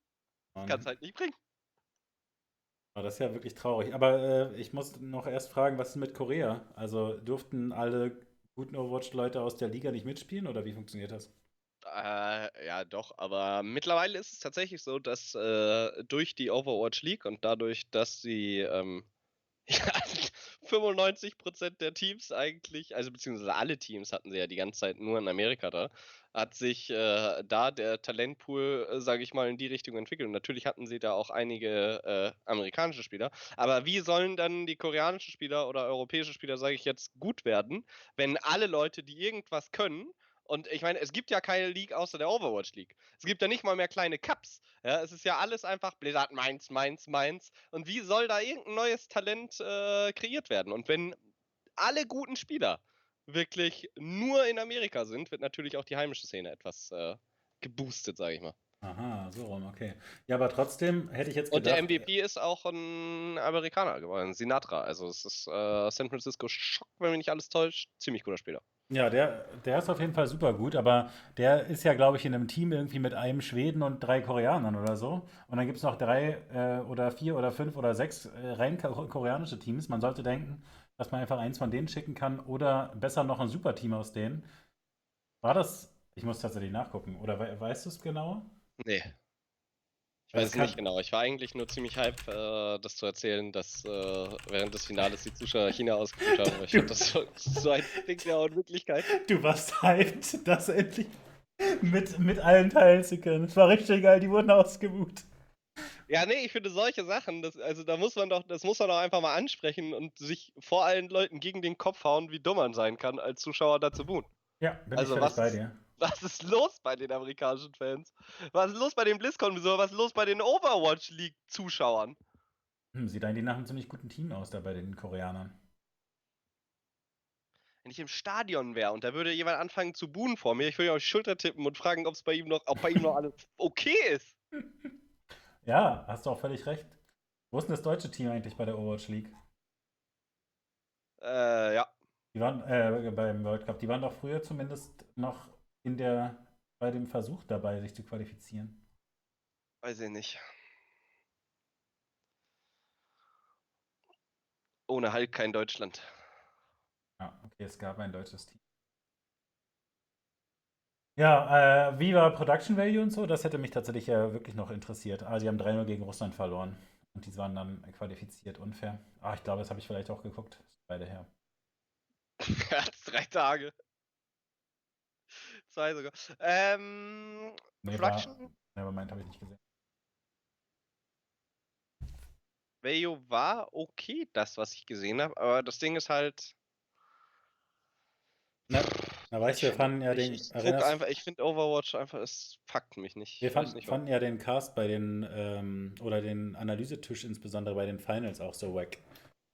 Mann. Kannst halt nicht bringen. Aber das ist ja wirklich traurig. Aber äh, ich muss noch erst fragen, was ist mit Korea? Also durften alle guten Overwatch-Leute aus der Liga nicht mitspielen oder wie funktioniert das? Äh, ja, doch, aber mittlerweile ist es tatsächlich so, dass äh, durch die Overwatch League und dadurch, dass sie ähm, ja, 95% der Teams eigentlich, also beziehungsweise alle Teams hatten sie ja die ganze Zeit nur in Amerika da, hat sich äh, da der Talentpool, äh, sage ich mal, in die Richtung entwickelt. Und natürlich hatten sie da auch einige äh, amerikanische Spieler. Aber wie sollen dann die koreanischen Spieler oder europäische Spieler, sage ich jetzt, gut werden, wenn alle Leute, die irgendwas können, und ich meine, es gibt ja keine League außer der Overwatch League. Es gibt ja nicht mal mehr kleine Cups. Ja, es ist ja alles einfach Blizzard Mainz, Mainz, Mainz. Und wie soll da irgendein neues Talent äh, kreiert werden? Und wenn alle guten Spieler wirklich nur in Amerika sind, wird natürlich auch die heimische Szene etwas äh, geboostet, sage ich mal. Aha, so rum, okay. Ja, aber trotzdem hätte ich jetzt Und gedacht. der MVP ist auch ein Amerikaner geworden, Sinatra. Also es ist äh, San Francisco Shock, wenn mich nicht alles täuscht. Ziemlich guter Spieler. Ja, der, der ist auf jeden Fall super gut, aber der ist ja, glaube ich, in einem Team irgendwie mit einem Schweden und drei Koreanern oder so. Und dann gibt es noch drei äh, oder vier oder fünf oder sechs äh, rein ko- koreanische Teams. Man sollte denken, dass man einfach eins von denen schicken kann oder besser noch ein Superteam aus denen. War das? Ich muss tatsächlich nachgucken. Oder we weißt du es genauer? Nee. Ich weiß es kann- nicht genau. Ich war eigentlich nur ziemlich hype, äh, das zu erzählen, dass äh, während des Finales die Zuschauer China ausgeführt haben. Aber Ich fand das so, so ein Ding der Unwirklichkeit. Du warst hyped, das endlich mit, mit allen teilen zu können. Es war richtig geil, die wurden ausgebucht. Ja, nee, ich finde solche Sachen, das, also da muss man doch, das muss man doch einfach mal ansprechen und sich vor allen Leuten gegen den Kopf hauen, wie dumm man sein kann, als Zuschauer da zu buhen. Ja, bin Also ich was bei dir. Was ist los bei den amerikanischen Fans? Was ist los bei den BlizzCon-Besuchern? Was ist los bei den Overwatch League-Zuschauern? Hm, sieht eigentlich nach einem ziemlich guten Team aus da bei den Koreanern. Wenn ich im Stadion wäre und da würde jemand anfangen zu buhen vor mir, ich würde auf die Schulter tippen und fragen, ob es bei ihm noch, ob bei ihm noch alles okay ist. Ja, hast du auch völlig recht. Wo ist denn das deutsche Team eigentlich bei der Overwatch League? Äh, ja. Die waren äh, beim World Cup, die waren doch früher zumindest noch in der bei dem Versuch dabei, sich zu qualifizieren. Weiß ich nicht. Ohne Hulk kein Deutschland. Ja, okay, es gab ein deutsches Team. Ja, äh, wie war Production Value und so? Das hätte mich tatsächlich ja wirklich noch interessiert. Also, die haben 3-0 gegen Russland verloren. Und die waren dann qualifiziert unfair. Ah, ich glaube, das habe ich vielleicht auch geguckt. Beide her. Er drei Tage. Zwei sogar. Ähm, Nee, war, Production Nevermind, habe ich nicht gesehen. Value war okay, das, was ich gesehen habe, aber das Ding ist halt. Na, na weißt du, wir ich fanden ja den. ich, ich, einfach, ich finde Overwatch einfach, es fuckt mich nicht. Wir fanden, nicht, fanden ja den Cast bei den, ähm, oder den Analysetisch insbesondere bei den Finals auch so wack.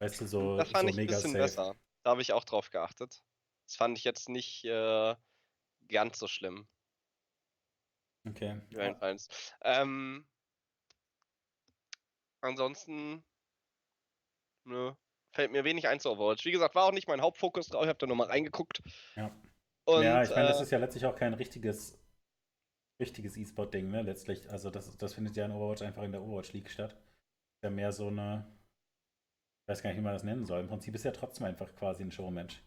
Weißt du, so, Das fand so ich ein mega bisschen safe. besser. Da habe ich auch drauf geachtet. Das fand ich jetzt nicht äh, ganz so schlimm. Okay. Finals. Ähm, ansonsten, nö, fällt mir wenig ein zu Overwatch. Wie gesagt, war auch nicht mein Hauptfokus drauf. Ich habe da nur mal reingeguckt. Ja. Und, ja, ich meine, das äh, ist ja letztlich auch kein richtiges, richtiges E-Sport-Ding, ne? Letztlich, also das, das findet ja in Overwatch einfach in der Overwatch League statt. Ist ja mehr so eine, ich weiß gar nicht, wie man das nennen soll. Im Prinzip ist ja trotzdem einfach quasi ein Showmatch.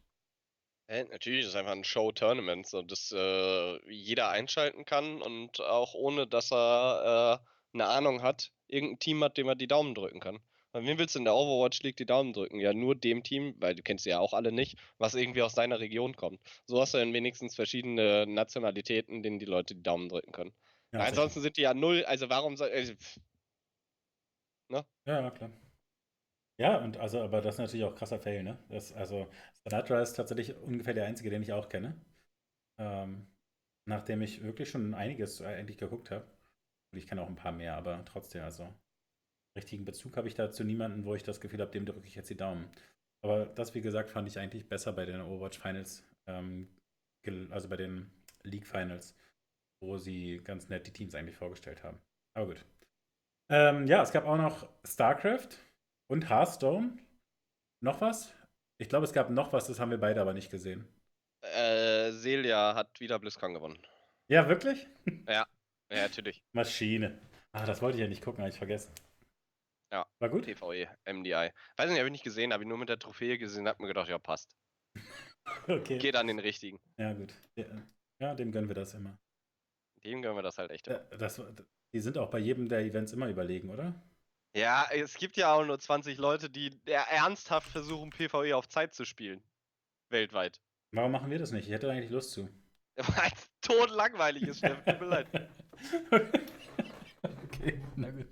Hä? Natürlich ist es einfach ein Show-Tournament, so das äh, jeder einschalten kann und auch ohne, dass er äh, eine Ahnung hat, irgendein Team hat, dem er die Daumen drücken kann. Bei wem willst du in der Overwatch League die Daumen drücken? Ja, nur dem Team, weil du kennst sie ja auch alle nicht, was irgendwie aus seiner Region kommt. So hast du dann wenigstens verschiedene Nationalitäten, denen die Leute die Daumen drücken können. Ja, Weil ansonsten sind die ja null, also warum soll. Also, Ja, ja, klar. Ja, und also, aber das ist natürlich auch krasser Fail, ne? Das, also, Sinatra ist tatsächlich ungefähr der einzige, den ich auch kenne. Ähm, nachdem ich wirklich schon einiges eigentlich geguckt habe. Und ich kenne auch ein paar mehr, aber trotzdem, also richtigen Bezug habe ich da zu niemandem, wo ich das Gefühl habe, dem drücke ich jetzt die Daumen. Aber das, wie gesagt, fand ich eigentlich besser bei den Overwatch Finals, ähm, also bei den League Finals, wo sie ganz nett die Teams eigentlich vorgestellt haben. Aber gut. Ähm, ja, es gab auch noch StarCraft und Hearthstone. Noch was Ich glaube, es gab noch was, das haben wir beide aber nicht gesehen. Äh, Celia hat wieder BlizzCon gewonnen. Ja, wirklich? Ja, ja, natürlich. Maschine. Ah, das wollte ich ja nicht gucken, habe ich vergessen. Ja. War gut? PvE, MDI. Weiß nicht, habe ich nicht gesehen, habe ich nur mit der Trophäe gesehen, hab mir gedacht, ja, passt. Okay. Geht an den richtigen. Ja, gut. Ja, dem gönnen wir das immer. Dem gönnen wir das halt echt. Ja, das, die sind auch bei jedem der Events immer überlegen, oder? Ja, es gibt ja auch nur 20 Leute, die ja, ernsthaft versuchen, PvE auf Zeit zu spielen. Weltweit. Warum machen wir das nicht? Ich hätte eigentlich Lust zu. Weil es tot langweilig ist, Steffen. Tut mir leid. okay, na gut.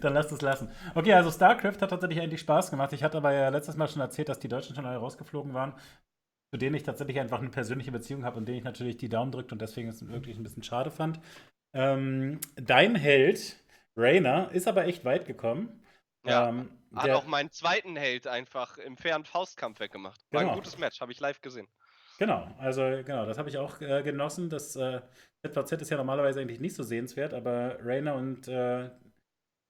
Dann lasst es lassen. Okay, also StarCraft hat tatsächlich eigentlich Spaß gemacht. Ich hatte aber ja letztes Mal schon erzählt, dass die Deutschen schon alle rausgeflogen waren, zu denen ich tatsächlich einfach eine persönliche Beziehung habe und denen ich natürlich die Daumen drückt und deswegen es wirklich ein bisschen schade fand. Ähm, dein Held, Rainer, ist aber echt weit gekommen. Ja, ähm, Hat der- auch meinen zweiten Held einfach im fairen Faustkampf weggemacht. War Genau. ein gutes Match, habe ich live gesehen. Genau, also genau, das habe ich auch äh, genossen. Das äh, ZVZ ist ja normalerweise eigentlich nicht so sehenswert, aber Rainer und äh,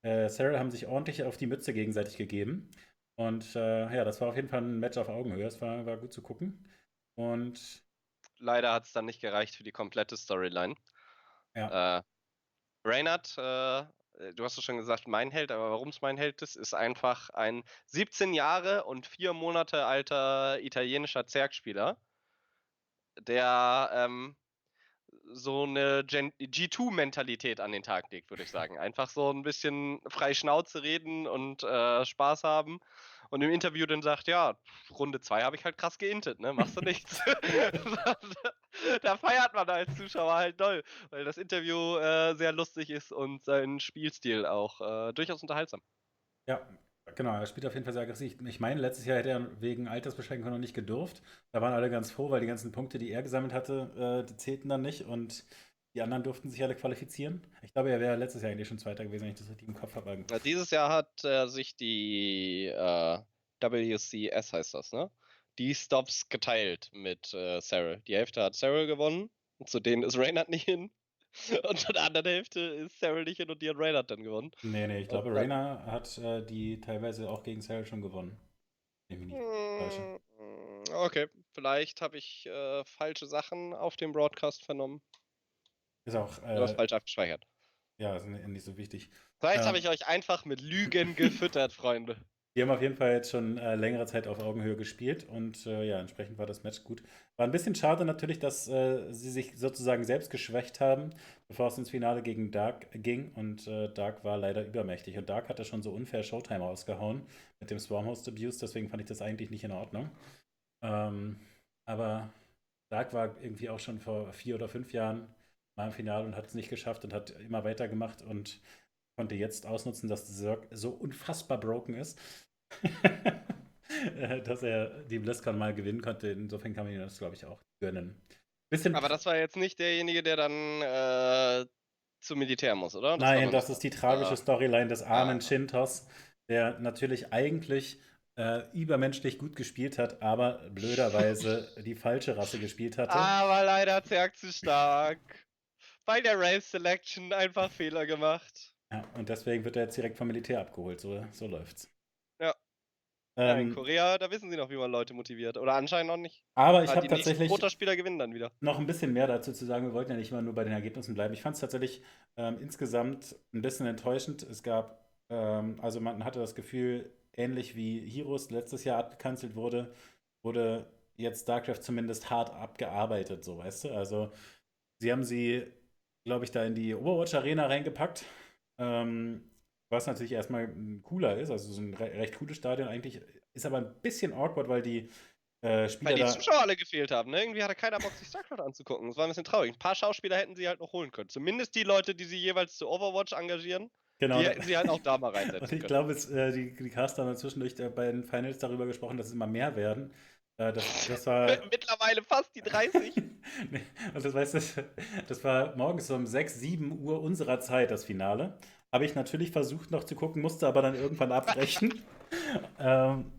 äh, Cyril haben sich ordentlich auf die Mütze gegenseitig gegeben. Und äh, ja, das war auf jeden Fall ein Match auf Augenhöhe. Es war, war gut zu gucken. Und Leider hat es dann nicht gereicht für die komplette Storyline. Ja. Äh, Reynard, äh, du hast es schon gesagt, mein Held, aber warum es mein Held ist, ist einfach ein 17 Jahre und 4 Monate alter italienischer Zergspieler, der ähm, so eine Gen G2-Mentalität an den Tag legt, würde ich sagen. Einfach so ein bisschen frei Schnauze reden und äh, Spaß haben. Und im Interview dann sagt, ja, Runde 2 habe ich halt krass geintet, ne? Machst du nichts. da feiert man als Zuschauer halt doll, weil das Interview äh, sehr lustig ist und sein Spielstil auch äh, durchaus unterhaltsam. ja, genau, er spielt auf jeden Fall sehr aggressiv. Ich meine, letztes Jahr hätte er wegen Altersbeschränkung noch nicht gedurft. Da waren alle ganz froh, weil die ganzen Punkte, die er gesammelt hatte, äh, die zählten dann nicht und die anderen durften sich alle qualifizieren. Ich glaube, er wäre letztes Jahr eigentlich schon Zweiter gewesen, wenn ich das richtig im Kopf habe. Ja, dieses Jahr hat er sich die äh, WCS heißt das, ne? Die Stops geteilt mit äh, Cyril. Die Hälfte hat Cyril gewonnen, und zu denen ist Reynard nicht hin. Und zu der anderen Hälfte ist Cyril nicht hin und die hat Reynard dann gewonnen. Nee, nee, ich glaube, Und- Rainer hat äh, die teilweise auch gegen Cyril schon gewonnen. Mm, Okay, vielleicht habe ich äh, falsche Sachen auf dem Broadcast vernommen. Ist auch, Oder was äh, falsch abgespeichert. ja, ist ni- nicht so wichtig. Vielleicht ähm, habe ich euch einfach mit Lügen gefüttert, Freunde. Die haben auf jeden Fall jetzt schon äh, längere Zeit auf Augenhöhe gespielt und äh, ja, entsprechend war das Match gut. War ein bisschen schade natürlich, dass äh, sie sich sozusagen selbst geschwächt haben, bevor es ins Finale gegen Dark ging und äh, Dark war leider übermächtig und Dark hatte schon so unfair Showtime rausgehauen mit dem Swarmhost Abuse, deswegen fand ich das eigentlich nicht in Ordnung. Ähm, aber Dark war irgendwie auch schon vor vier oder fünf Jahren mal im Finale und hat es nicht geschafft und hat immer weitergemacht und konnte jetzt ausnutzen, dass Zerg so unfassbar broken ist, äh, dass er die BlizzCon mal gewinnen konnte. Insofern kann man ihm das, glaube ich, auch gönnen. Bisschen, Aber das war jetzt nicht derjenige, der dann äh, zum Militär muss, oder? Das nein, das ist die tragische Ah. Storyline des armen Ah. Chintos, der natürlich eigentlich äh, übermenschlich gut gespielt hat, aber blöderweise die falsche Rasse gespielt hatte. Aber leider Zerg zu stark. Bei der Race Selection einfach Fehler gemacht. Ja, und deswegen wird er jetzt direkt vom Militär abgeholt. So, so läuft's. Ja. Ja, in Ähm, Korea, da wissen sie noch, wie man Leute motiviert. Oder anscheinend noch nicht. aber ich Ah, habe tatsächlich. Protospieler gewinnen dann wieder. noch ein bisschen mehr dazu zu sagen. Wir wollten ja nicht immer nur bei den Ergebnissen bleiben. Ich fand es tatsächlich ähm, insgesamt ein bisschen enttäuschend. Es gab, ähm, also man hatte das Gefühl, ähnlich wie Heroes letztes Jahr abgekanzelt wurde, wurde jetzt StarCraft zumindest hart abgearbeitet, so weißt du. Also sie haben sie, glaube ich, da in die Overwatch Arena reingepackt. Ähm, was natürlich erstmal cooler ist, also so ein re recht cooles Stadion eigentlich, ist aber ein bisschen awkward, weil die äh, Spieler Weil die da. Zuschauer alle gefehlt haben, ne? Irgendwie hatte keiner Bock, sich StarCraft anzugucken. Das war ein bisschen traurig. Ein paar Schauspieler hätten sie halt noch holen können. Zumindest die Leute, die sie jeweils zu Overwatch engagieren, Genau, die hätten sie halt auch da mal Und reinsetzen ich können. glaube, äh, die, die Caster haben zwischendurch äh, bei den Finals darüber gesprochen, dass es immer mehr werden. Äh, das, das war. Mittlerweile fast die 30. Nee, Und das weißt du, das war morgens um 6, 7 Uhr unserer Zeit, das Finale. Habe ich natürlich versucht noch zu gucken, musste aber dann irgendwann abbrechen. ähm,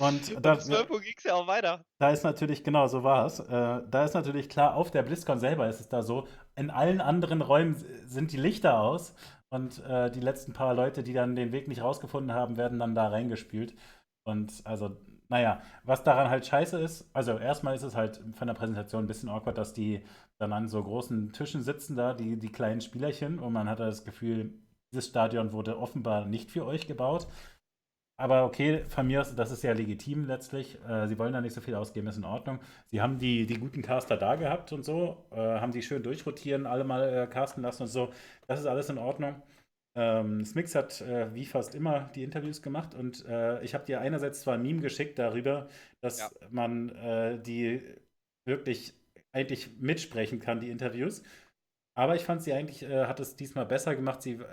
und da, Um 12 Uhr ging es ja auch weiter. da ist natürlich, genau, so war es. Äh, da ist natürlich klar, auf der BlizzCon selber ist es da so. In allen anderen Räumen sind die Lichter aus und äh, die letzten paar Leute, die dann den Weg nicht rausgefunden haben, werden dann da reingespült. Und also naja, was daran halt scheiße ist, also erstmal ist es halt von der Präsentation ein bisschen awkward, dass die dann an so großen Tischen sitzen da, die, die kleinen Spielerchen, und man hat das Gefühl, dieses Stadion wurde offenbar nicht für euch gebaut. Aber okay, von mir aus, das ist ja legitim letztlich. Äh, sie wollen da nicht so viel ausgeben, ist in Ordnung. Sie haben die, die guten Caster da gehabt und so, äh, haben die schön durchrotieren, alle mal äh, casten lassen und so. Das ist alles in Ordnung. Ähm, Smix hat äh, wie fast immer die Interviews gemacht und äh, ich habe dir einerseits zwar ein Meme geschickt darüber, dass ja. man äh, die wirklich eigentlich mitsprechen kann, die Interviews. Aber ich fand, sie eigentlich äh, hat es diesmal besser gemacht. Sie, äh,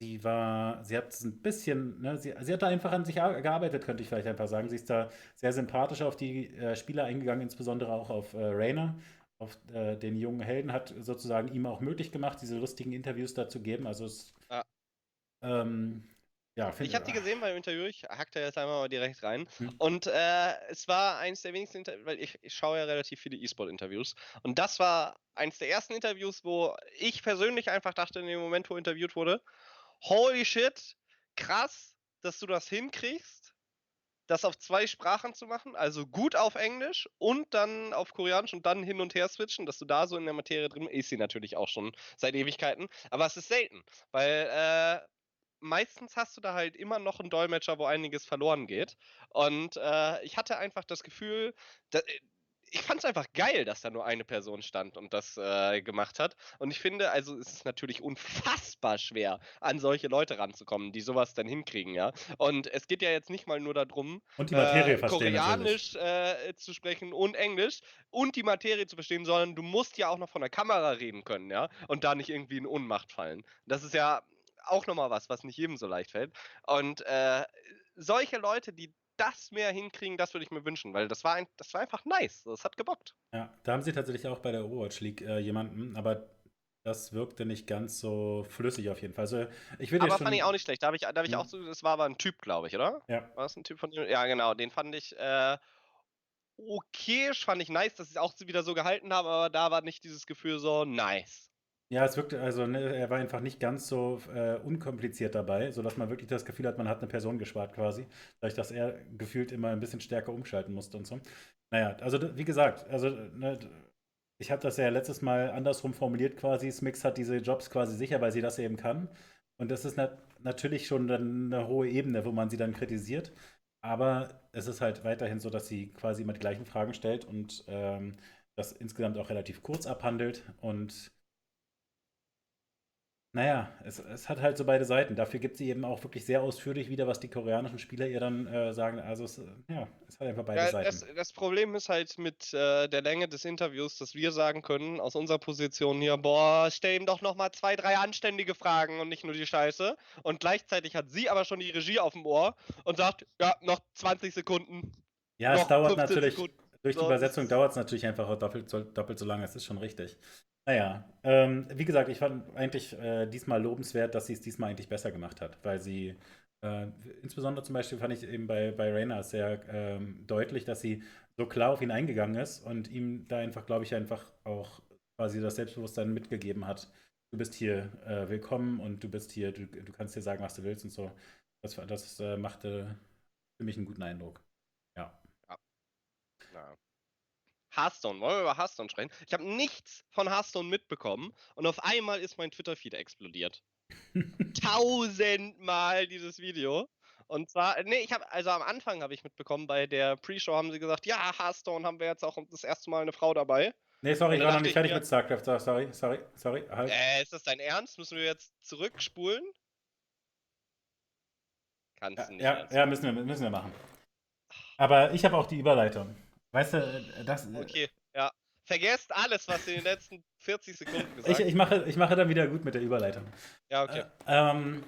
sie war, sie hat es ein bisschen, ne, sie, sie hat da einfach an sich gearbeitet, könnte ich vielleicht einfach sagen. Sie ist da sehr sympathisch auf die äh, Spieler eingegangen, insbesondere auch auf Rainer, auf den jungen Helden, hat sozusagen ihm auch möglich gemacht, diese lustigen Interviews da zu geben. Also es. Ähm, ja, ich habe die gesehen beim Interview, ich hack da jetzt einmal mal direkt rein. Hm. Und äh, es war eins der wenigsten Interviews, weil ich, ich schaue ja relativ viele E-Sport-Interviews. Und das war eins der ersten Interviews, wo ich persönlich einfach dachte, in dem Moment, wo interviewt wurde, holy shit, krass, dass du das hinkriegst, das auf zwei Sprachen zu machen, also gut auf Englisch und dann auf Koreanisch und dann hin und her switchen, dass du da so in der Materie drin ist sie natürlich auch schon seit Ewigkeiten, aber es ist selten, weil äh, meistens hast du da halt immer noch einen Dolmetscher, wo einiges verloren geht. Und äh, ich hatte einfach das Gefühl, dass, äh, ich fand es einfach geil, dass da nur eine Person stand und das äh, gemacht hat. Und ich finde, also es ist natürlich unfassbar schwer, an solche Leute ranzukommen, die sowas dann hinkriegen, ja. Und es geht ja jetzt nicht mal nur darum, und die Materie äh, Koreanisch äh, zu sprechen und Englisch und die Materie zu verstehen, sondern du musst ja auch noch von der Kamera reden können, ja. Und da nicht irgendwie in Unmacht fallen. Das ist ja auch nochmal was, was nicht jedem so leicht fällt. Und äh, solche Leute, die das mehr hinkriegen, das würde ich mir wünschen, weil das war, ein, das war einfach nice. Das hat gebockt. Ja, da haben sie tatsächlich auch bei der Overwatch League äh, jemanden, aber das wirkte nicht ganz so flüssig auf jeden Fall. Also, ich aber fand ich auch nicht schlecht. Da habe ich, hab ich auch so, das war aber ein Typ, glaube ich, oder? Ja. War das ein Typ von Ja, genau. Den fand ich äh, okay, fand ich nice, dass sie es auch wieder so gehalten haben, aber da war nicht dieses Gefühl so nice. Ja, es wirkte, also ne, er war einfach nicht ganz so äh, unkompliziert dabei, sodass man wirklich das Gefühl hat, man hat eine Person gespart quasi. Dadurch, dass er gefühlt immer ein bisschen stärker umschalten musste und so. Naja, also wie gesagt, also ne, ich habe das ja letztes Mal andersrum formuliert quasi. Smix hat diese Jobs quasi sicher, weil sie das eben kann. Und das ist nat natürlich schon dann eine hohe Ebene, wo man sie dann kritisiert. Aber es ist halt weiterhin so, dass sie quasi immer die gleichen Fragen stellt und ähm, das insgesamt auch relativ kurz abhandelt und naja, es, es hat halt so beide Seiten. Dafür gibt sie eben auch wirklich sehr ausführlich wieder, was die koreanischen Spieler ihr dann äh, sagen. Also es, ja, es hat einfach beide ja, Seiten. Das, das, Problem ist halt mit äh, der Länge des Interviews, dass wir sagen können, aus unserer Position hier, boah, stell ihm doch nochmal zwei, drei anständige Fragen und nicht nur die Scheiße. Und gleichzeitig hat sie aber schon die Regie auf dem Ohr und sagt, ja, noch 20 Sekunden. Ja, es dauert natürlich, Sekunden. Durch die Übersetzung dauert es natürlich einfach auch doppelt, doppelt so lange, das ist schon richtig. Naja, ähm, wie gesagt, ich fand eigentlich äh, diesmal lobenswert, dass sie es diesmal eigentlich besser gemacht hat, weil sie äh, insbesondere zum Beispiel fand ich eben bei, bei Rainer sehr ähm, deutlich, dass sie so klar auf ihn eingegangen ist und ihm da einfach, glaube ich, einfach auch quasi das Selbstbewusstsein mitgegeben hat. Du bist hier äh, willkommen und du bist hier, du, du kannst dir sagen, was du willst und so. Das, das äh, machte für mich einen guten Eindruck. Ja. Hearthstone. Wollen wir über Hearthstone sprechen? Ich habe nichts von Hearthstone mitbekommen und auf einmal ist mein Twitter-Feed explodiert. Tausendmal dieses Video. Und zwar, nee, ich habe, also am Anfang habe ich mitbekommen, bei der Pre-Show haben sie gesagt, ja, Hearthstone haben wir jetzt auch das erste Mal eine Frau dabei. Nee, sorry, ich war noch nicht fertig mit StarCraft. Sorry, sorry, sorry. Halt. Äh, ist das dein Ernst? Müssen wir jetzt zurückspulen? Kannst ja, du nicht. Ja, ja müssen, wir, müssen wir machen. Aber ich habe auch die Überleitung. Weißt du, äh, das. Äh, okay, ja. Vergesst alles, was in den letzten 40 Sekunden gesagt. Ich, ich, mache, ich mache dann wieder gut mit der Überleitung. Ja, okay. Äh, ähm,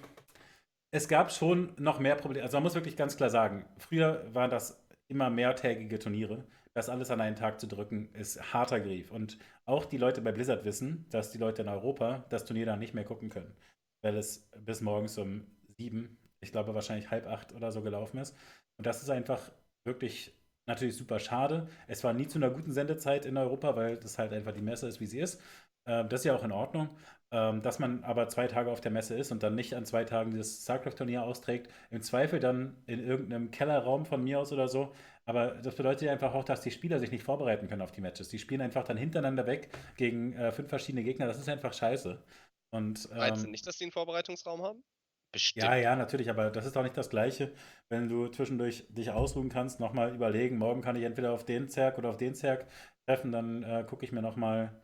es gab schon noch mehr Probleme. Also man muss wirklich ganz klar sagen, früher waren das immer mehrtägige Turniere. Das alles an einen Tag zu drücken, ist harter Grief. Und auch die Leute bei Blizzard wissen, dass die Leute in Europa das Turnier dann nicht mehr gucken können. Weil es bis morgens um sieben, ich glaube wahrscheinlich halb acht oder so gelaufen ist. Und das ist einfach wirklich natürlich super schade. Es war nie zu einer guten Sendezeit in Europa, weil das halt einfach die Messe ist, wie sie ist. Ähm, das ist ja auch in Ordnung. ähm, dass man aber zwei Tage auf der Messe ist und dann nicht an zwei Tagen dieses StarCraft-Turnier austrägt. Im Zweifel dann in irgendeinem Kellerraum von mir aus oder so. Aber das bedeutet einfach auch, dass die Spieler sich nicht vorbereiten können auf die Matches. Die spielen einfach dann hintereinander weg gegen äh, fünf verschiedene Gegner. Das ist einfach scheiße. Und, ähm, Meinst du nicht, dass die einen Vorbereitungsraum haben? Bestimmt. Ja, ja, natürlich, aber das ist doch nicht das Gleiche, wenn du zwischendurch dich ausruhen kannst, nochmal überlegen, morgen kann ich entweder auf den Zerg oder auf den Zerg treffen, dann äh, gucke ich mir nochmal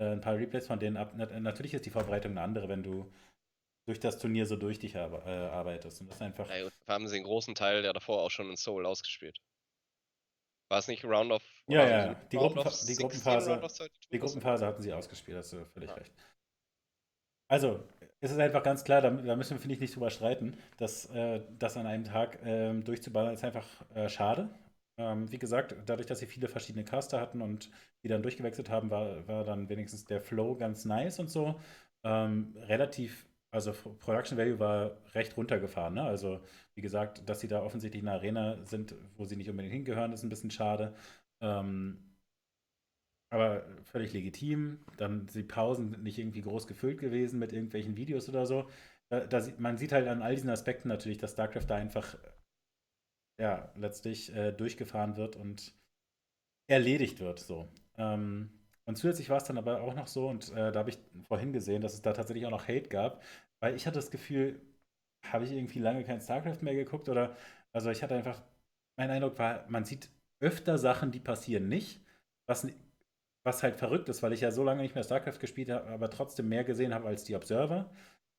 äh, ein paar Replays von denen ab. Natürlich ist die Vorbereitung eine andere, wenn du durch das Turnier so durch dich ar äh, arbeitest. Und das ist einfach. Ja, gut, haben sie einen großen Teil ja davor auch schon in Soul ausgespielt. War es nicht Round of. Ja, ja, die, Gruppenfa die, Gruppenphase, die Gruppenphase hatten sie ausgespielt, hast du völlig ja. recht. Also, es ist einfach ganz klar, da, da müssen wir, finde ich, nicht drüber streiten, dass äh, das an einem Tag ähm, durchzuballern ist einfach äh, schade. Ähm, wie gesagt, dadurch, dass sie viele verschiedene Caster hatten und die dann durchgewechselt haben, war, war dann wenigstens der Flow ganz nice und so. Ähm, relativ, also Production Value war recht runtergefahren. Ne? Also, wie gesagt, dass sie da offensichtlich in einer Arena sind, wo sie nicht unbedingt hingehören, ist ein bisschen schade. Ähm, aber völlig legitim. Dann die Pausen sind nicht irgendwie groß gefüllt gewesen mit irgendwelchen Videos oder so. Da, da man sieht halt an all diesen Aspekten natürlich, dass StarCraft da einfach ja, letztlich äh, durchgefahren wird und erledigt wird. So. Ähm, und zusätzlich war es dann aber auch noch so, und äh, da habe ich vorhin gesehen, dass es da tatsächlich auch noch Hate gab, weil ich hatte das Gefühl, habe ich irgendwie lange kein StarCraft mehr geguckt oder, also ich hatte einfach, mein Eindruck war, man sieht öfter Sachen, die passieren nicht, was, was halt verrückt ist, weil ich ja so lange nicht mehr StarCraft gespielt habe, aber trotzdem mehr gesehen habe als die Observer.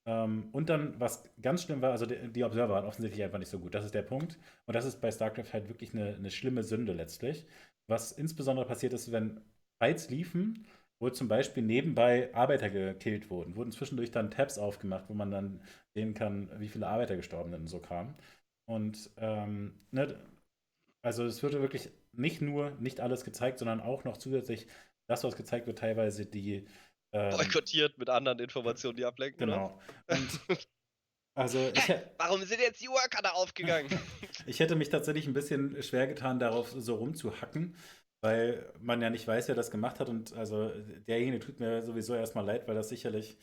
Ähm, und dann, was ganz schlimm war, also die, die, Observer waren offensichtlich einfach nicht so gut. Das ist der Punkt. Und das ist bei StarCraft halt wirklich eine, eine schlimme Sünde letztlich. Was insbesondere passiert ist, wenn Fights liefen, wo zum Beispiel nebenbei Arbeiter gekillt wurden, wurden zwischendurch dann Tabs aufgemacht, wo man dann sehen kann, wie viele Arbeiter gestorben sind und so kamen. Und ähm, ne, also es wurde wirklich nicht nur nicht alles gezeigt, sondern auch noch zusätzlich das, was gezeigt wird, teilweise die ähm, Boykottiert mit anderen Informationen, die ablenken. Genau. Und, also ich, Warum sind jetzt die Worker da aufgegangen? ich hätte mich tatsächlich ein bisschen schwer getan, darauf so rumzuhacken, weil man ja nicht weiß, wer das gemacht hat. Und also derjenige tut mir sowieso erstmal leid, weil das sicherlich.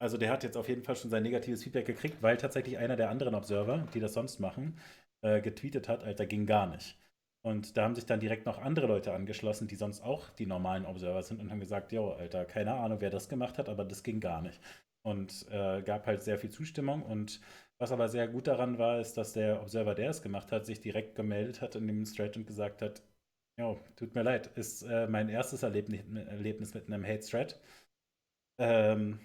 Also der hat jetzt auf jeden Fall schon sein negatives Feedback gekriegt, weil tatsächlich einer der anderen Observer, die das sonst machen, äh, getweetet hat, Alter, ging gar nicht. Und da haben sich dann direkt noch andere Leute angeschlossen, die sonst auch die normalen Observer sind und haben gesagt, jo, Alter, keine Ahnung, wer das gemacht hat, aber das ging gar nicht. Und äh, gab halt sehr viel Zustimmung. Und was aber sehr gut daran war, ist, dass der Observer, der es gemacht hat, sich direkt gemeldet hat in dem Thread und gesagt hat, jo, tut mir leid, ist äh, mein erstes Erlebnis, Erlebnis mit einem Hate-Thread. Ähm,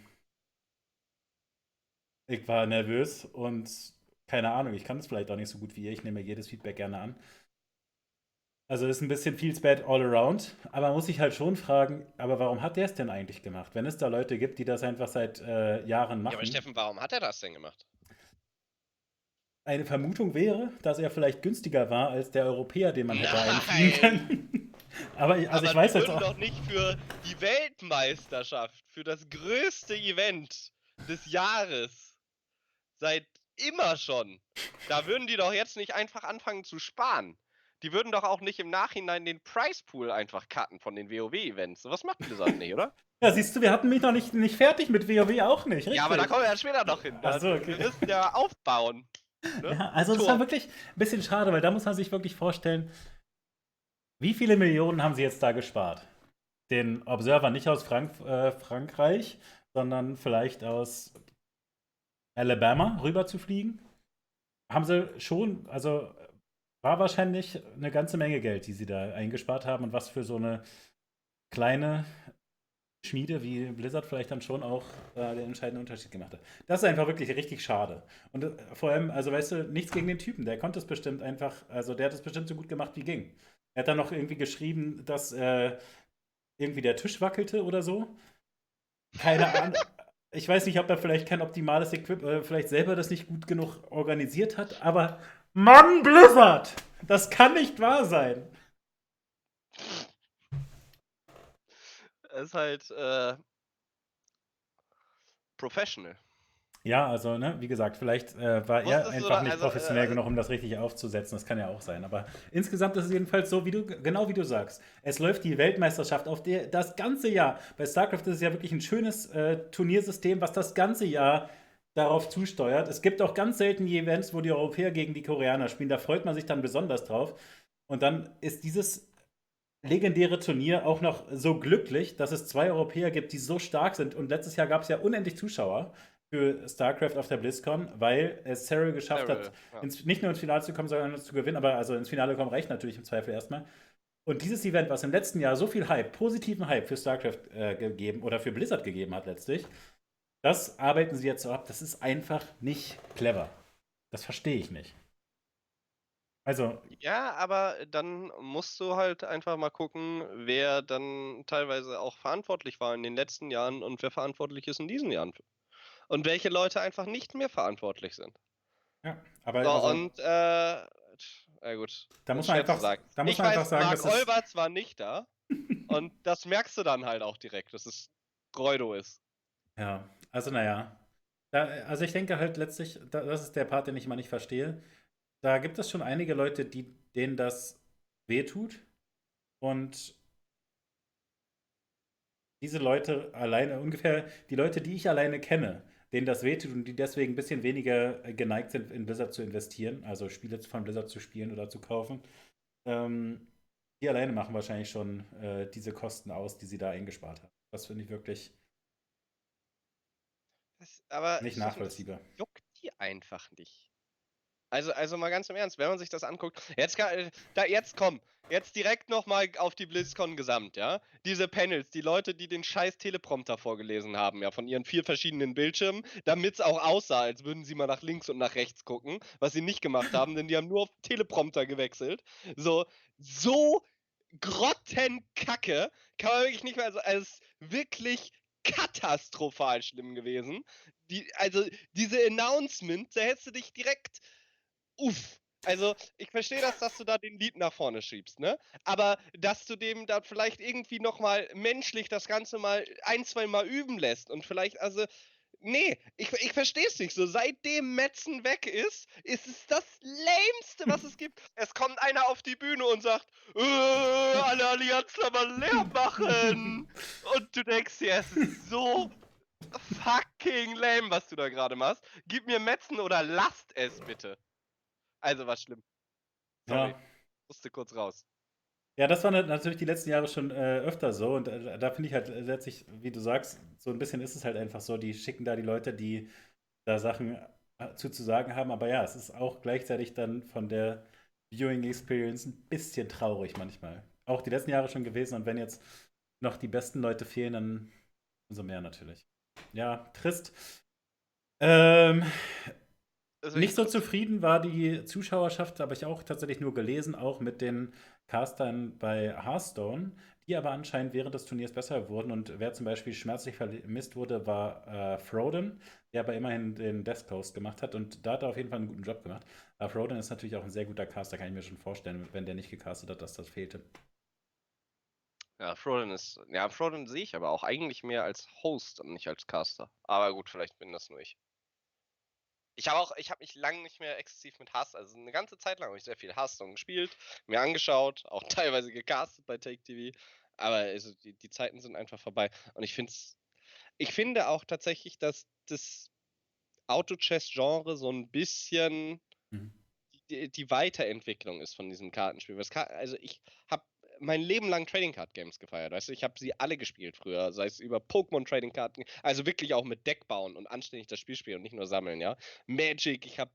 ich war nervös und keine Ahnung, ich kann es vielleicht auch nicht so gut wie ihr. Ich nehme jedes Feedback gerne an. Also ist ein bisschen feels bad all around, aber man muss sich halt schon fragen, aber warum hat der es denn eigentlich gemacht? Wenn es da Leute gibt, die das einfach seit äh, Jahren machen. Ja, aber Steffen, warum hat er das denn gemacht? Eine Vermutung wäre, dass er vielleicht günstiger war als der Europäer, den man Nein. hätte einfliegen können. aber also aber ich weiß jetzt auch. doch nicht für die Weltmeisterschaft, für das größte Event des Jahres seit immer schon. Da würden die doch jetzt nicht einfach anfangen zu sparen. Die würden doch auch nicht im Nachhinein den Price Pool einfach cutten von den WoW-Events. Was macht Blizzard nicht, oder? Ja, siehst du, wir hatten mich noch nicht, nicht fertig mit WoW auch nicht. Richtig? Ja, aber da kommen wir ja später noch hin. Achso, okay. Wir müssen ja aufbauen. Ne? Ja, also das war wirklich ein bisschen schade, weil da muss man sich wirklich vorstellen, wie viele Millionen haben sie jetzt da gespart? Den Observer nicht aus Frank äh, Frankreich, sondern vielleicht aus Alabama rüber zu fliegen? Haben sie schon, also war wahrscheinlich eine ganze Menge Geld, die sie da eingespart haben und was für so eine kleine Schmiede wie Blizzard vielleicht dann schon auch äh, den entscheidenden Unterschied gemacht hat. Das ist einfach wirklich richtig schade. Und äh, vor allem, also weißt du, nichts gegen den Typen, der konnte es bestimmt einfach, also der hat es bestimmt so gut gemacht wie ging. Er hat dann noch irgendwie geschrieben, dass äh, irgendwie der Tisch wackelte oder so. Keine Ahnung. Ich weiß nicht, ob er vielleicht kein optimales Equipment, äh, vielleicht selber das nicht gut genug organisiert hat, aber Mann, Blizzard! Das kann nicht wahr sein. Es ist halt äh, professional. Ja, also, ne, wie gesagt, vielleicht äh, war er Wusstest du einfach nicht also, professionell äh, genug, um das richtig aufzusetzen. Das kann ja auch sein. Aber insgesamt ist es jedenfalls so, wie du, genau wie du sagst. Es läuft die Weltmeisterschaft auf der, das ganze Jahr. Bei StarCraft ist es ja wirklich ein schönes äh, Turniersystem, was das ganze Jahr darauf zusteuert. Es gibt auch ganz selten die Events, wo die Europäer gegen die Koreaner spielen. Da freut man sich dann besonders drauf. Und dann ist dieses legendäre Turnier auch noch so glücklich, dass es zwei Europäer gibt, die so stark sind. Und letztes Jahr gab es ja unendlich Zuschauer für StarCraft auf der BlizzCon, weil es Cyril geschafft Cyril, hat, ja. ins, nicht nur ins Finale zu kommen, sondern zu gewinnen. Aber also ins Finale kommen reicht natürlich im Zweifel erstmal. Und dieses Event, was im letzten Jahr so viel Hype, positiven Hype für StarCraft äh, gegeben oder für Blizzard gegeben hat letztlich, das arbeiten sie jetzt so ab. Das ist einfach nicht clever. Das verstehe ich nicht. Also, Ja, aber dann musst du halt einfach mal gucken, wer dann teilweise auch verantwortlich war in den letzten Jahren und wer verantwortlich ist in diesen Jahren. Und welche Leute einfach nicht mehr verantwortlich sind. ja, aber So, also, und, äh, ja gut. Da muss man einfach- sagen. da muss ich man weiß, einfach sagen, Mark dass Olberts war nicht da. und das merkst du dann halt auch direkt, dass es Greudo ist. Ja, also naja. Da, also ich denke halt letztlich, da, das ist der Part, den ich immer nicht verstehe. Da gibt es schon einige Leute, die, denen das wehtut. Und diese Leute alleine, ungefähr die Leute, die ich alleine kenne, denen das wehtut und die deswegen ein bisschen weniger geneigt sind, in Blizzard zu investieren, also Spiele von Blizzard zu spielen oder zu kaufen, ähm, die alleine machen wahrscheinlich schon äh, diese Kosten aus, die sie da eingespart haben. Das finde ich wirklich Das, aber nicht nachvollziehbar. juckt die einfach nicht. Also, also mal ganz im Ernst, wenn man sich das anguckt, jetzt, kann, äh, da, jetzt komm, jetzt direkt nochmal auf die BlizzCon gesamt, ja? Diese Panels, die Leute, die den scheiß Teleprompter vorgelesen haben, ja, von ihren vier verschiedenen Bildschirmen, damit es auch aussah, als würden sie mal nach links und nach rechts gucken, was sie nicht gemacht haben, denn die haben nur auf Teleprompter gewechselt. So, so grottenkacke, kann man wirklich nicht mehr, also, es ist wirklich katastrophal schlimm gewesen. Die, also, diese Announcement, da hättest du dich direkt uff. Also, ich verstehe das, dass du da den Lied nach vorne schiebst, ne? Aber dass du dem da vielleicht irgendwie nochmal menschlich das Ganze mal ein, zwei Mal üben lässt und vielleicht, also, nee, ich, ich verstehe es nicht so. Seitdem Metzen weg ist, ist es das Lämste, was es gibt. Es kommt einer auf die Bühne und sagt, äh, alle Allianzler mal leer machen. Und du denkst dir, es ist so fucking lame, was du da gerade machst. Gib mir Metzen oder lasst es bitte. Also war schlimm. Sorry, Ja. musste kurz raus. Ja, das war nat- natürlich die letzten Jahre schon äh, öfter so. Und äh, da finde ich halt letztlich, wie du sagst, so ein bisschen ist es halt einfach so, die schicken da die Leute, die da Sachen äh, zu, zu sagen haben. Aber ja, es ist auch gleichzeitig dann von der Viewing Experience ein bisschen traurig manchmal. Auch die letzten Jahre schon gewesen. Und wenn jetzt noch die besten Leute fehlen, dann umso mehr natürlich. Ja, trist. Ähm, Also nicht ich- so zufrieden war die Zuschauerschaft, habe ich auch tatsächlich nur gelesen, auch mit den Castern bei Hearthstone, die aber anscheinend während des Turniers besser wurden. Und wer zum Beispiel schmerzlich vermisst wurde, war äh, Froden, der aber immerhin den Death Coast gemacht hat. Und da hat er auf jeden Fall einen guten Job gemacht. Aber Froden ist natürlich auch ein sehr guter Caster, kann ich mir schon vorstellen, wenn der nicht gecastet hat, dass das fehlte. Ja, Froden ist. Ja, Froden sehe ich aber auch eigentlich mehr als Host und nicht als Caster. Aber gut, vielleicht bin das nur ich. Ich habe auch, ich habe mich lange nicht mehr exzessiv mit Hass, also eine ganze Zeit lang habe ich sehr viel Hearthstone gespielt, mir angeschaut, auch teilweise gecastet bei Take TV. Aber also die, die Zeiten sind einfach vorbei. Und ich finde ich finde auch tatsächlich, dass das Auto-Chess-Genre so ein bisschen Mhm. die, die Weiterentwicklung ist von diesem Kartenspiel. Also ich habe mein Leben lang Trading Card Games gefeiert, weißt du, ich habe sie alle gespielt früher, sei es über Pokémon Trading Karten, also wirklich auch mit Deck bauen und anständig das Spiel spielen und nicht nur sammeln, ja. Magic, ich habe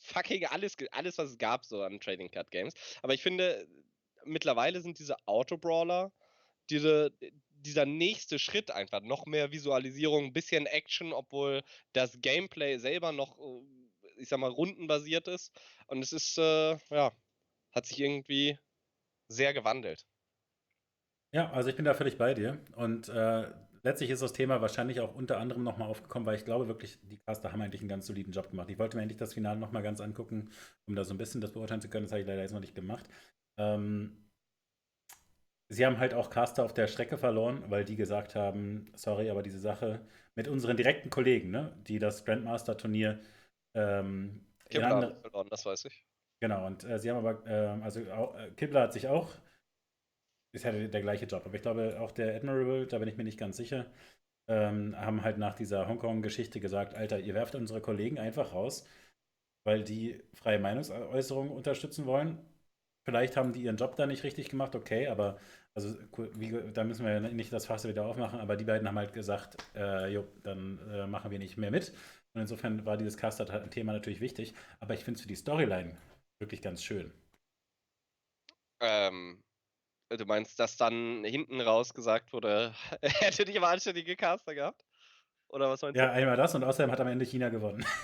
fucking alles, alles was es gab so an Trading Card Games, aber ich finde mittlerweile sind diese Auto Brawler diese dieser nächste Schritt einfach noch mehr Visualisierung, ein bisschen Action, obwohl das Gameplay selber noch äh, ich sag mal rundenbasiert ist. Und es ist äh, ja hat sich irgendwie sehr gewandelt. Ja, also ich bin da völlig bei dir. Und äh, letztlich ist das Thema wahrscheinlich auch unter anderem nochmal aufgekommen, weil ich glaube wirklich, die Caster haben eigentlich einen ganz soliden Job gemacht. Ich wollte mir endlich das Finale nochmal ganz angucken, um da so ein bisschen das beurteilen zu können. Das habe ich leider jetzt noch nicht gemacht. Ähm, sie haben halt auch Caster auf der Strecke verloren, weil die gesagt haben, sorry, aber diese Sache mit unseren direkten Kollegen, ne, die das Grandmaster-Turnier ähm, Kibler verloren, das weiß ich. Genau, und äh, sie haben aber, äh, also äh, Kibler hat sich auch, ist ja der, der, gleiche Job, aber ich glaube auch der Admirable, da bin ich mir nicht ganz sicher, ähm, haben halt nach dieser Hongkong-Geschichte gesagt, Alter, ihr werft unsere Kollegen einfach raus, weil die freie Meinungsäußerung unterstützen wollen. Vielleicht haben die ihren Job da nicht richtig gemacht, okay, aber also wie, da müssen wir nicht das Fass wieder aufmachen, aber die beiden haben halt gesagt, äh, jo, dann äh, machen wir nicht mehr mit. Und insofern war dieses Caster-Thema natürlich wichtig, aber ich finde es für die Storyline wirklich ganz schön. Ähm, du meinst, dass dann hinten raus gesagt wurde, hätte die mal anständige Caster gehabt? Oder was meinst ja, du? Ja, einmal das und außerdem hat am Ende China gewonnen.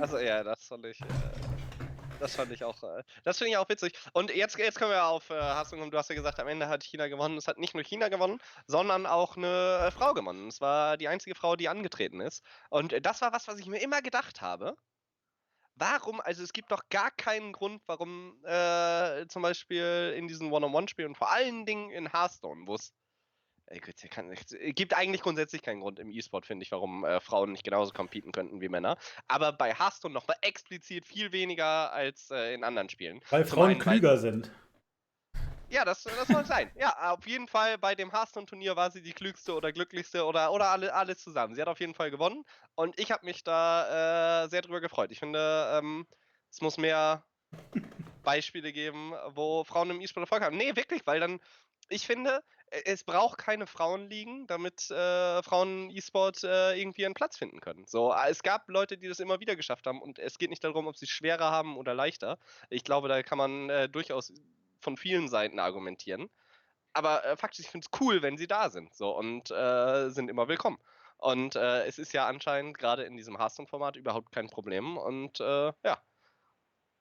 Also ja, das fand ich. Äh, das fand ich auch. Äh, das finde ich auch witzig. Und jetzt, jetzt kommen wir auf äh, Hassung. Du hast ja gesagt, am Ende hat China gewonnen. Es hat nicht nur China gewonnen, sondern auch eine äh, Frau gewonnen. Es war die einzige Frau, die angetreten ist. Und äh, das war was, was ich mir immer gedacht habe. Warum, also es gibt doch gar keinen Grund, warum äh, zum Beispiel in diesen One-on-One-Spielen, vor allen Dingen in Hearthstone, wo es es gibt eigentlich grundsätzlich keinen Grund im E-Sport, finde ich, warum äh, Frauen nicht genauso competen könnten wie Männer. Aber bei Hearthstone noch mal explizit viel weniger als äh, in anderen Spielen. Weil Frauen einen, klüger weil, sind. Ja, das, das soll sein. Ja, auf jeden Fall bei dem Hearthstone-Turnier war sie die klügste oder glücklichste oder, oder alle, alles zusammen. Sie hat auf jeden Fall gewonnen und ich habe mich da äh, sehr drüber gefreut. Ich finde, ähm, es muss mehr Beispiele geben, wo Frauen im E-Sport Erfolg haben. Nee, wirklich, weil dann, ich finde, äh, es braucht keine Frauenligen, damit äh, Frauen E-Sport äh, irgendwie einen Platz finden können. So, äh, es gab Leute, die das immer wieder geschafft haben und es geht nicht darum, ob sie schwerer haben oder leichter. Ich glaube, da kann man äh, durchaus von vielen Seiten argumentieren. Aber äh, faktisch, ich finde es cool, wenn sie da sind. So und sind immer willkommen. Und es ist ja anscheinend gerade in diesem Hearthstone-Format überhaupt kein Problem. Und ja,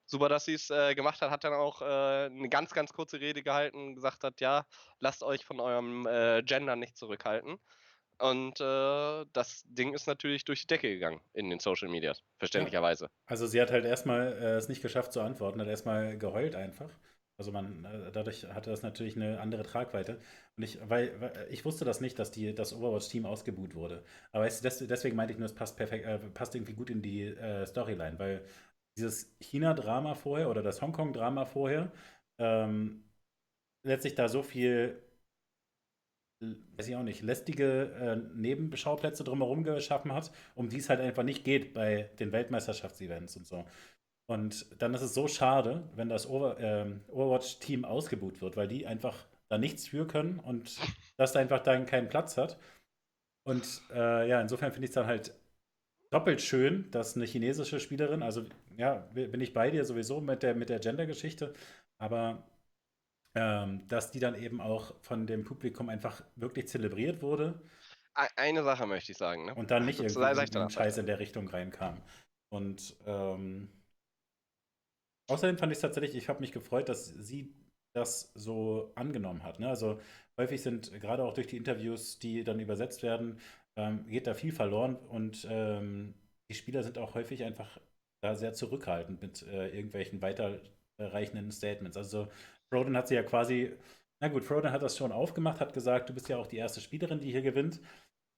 super, dass sie es äh, gemacht hat, hat dann auch äh, eine ganz, ganz kurze Rede gehalten und gesagt hat, ja, lasst euch von eurem äh, Gender nicht zurückhalten. Und äh, das Ding ist natürlich durch die Decke gegangen in den Social Medias, verständlicherweise. Ja. Also sie hat halt erstmal äh, es nicht geschafft zu antworten, hat erstmal geheult einfach. Also man, äh, dadurch hatte das natürlich eine andere Tragweite. Und ich, weil, weil ich wusste das nicht, dass die, das Overwatch-Team ausgebuht wurde. Aber es, deswegen meinte ich nur, es passt perfekt, äh, passt irgendwie gut in die äh, Storyline, weil dieses China-Drama vorher oder das Hongkong-Drama vorher ähm, letztlich da so viel, weiß ich auch nicht, lästige äh, Nebenschauplätze drumherum geschaffen hat, um die es halt einfach nicht geht bei den Weltmeisterschaftsevents und so. Und dann ist es so schade, wenn das Over, äh, Overwatch-Team ausgebucht wird, weil die einfach da nichts für können und das einfach dann keinen Platz hat. Und äh, ja, insofern finde ich es dann halt doppelt schön, dass eine chinesische Spielerin, also ja, bin ich bei dir sowieso mit der, mit der Gender-Geschichte, aber ähm, dass die dann eben auch von dem Publikum einfach wirklich zelebriert wurde. Eine Sache möchte ich sagen. Ne? Und dann nicht irgendwie ein Scheiß in der Richtung reinkam. Und ähm, außerdem fand ich es tatsächlich, ich habe mich gefreut, dass sie das so angenommen hat. Ne? Also häufig sind gerade auch durch die Interviews, die dann übersetzt werden, ähm, geht da viel verloren und ähm, die Spieler sind auch häufig einfach da sehr zurückhaltend mit äh, irgendwelchen weiterreichenden Statements. Also Froden hat sie ja quasi, na gut, Froden hat das schon aufgemacht, hat gesagt, du bist ja auch die erste Spielerin, die hier gewinnt.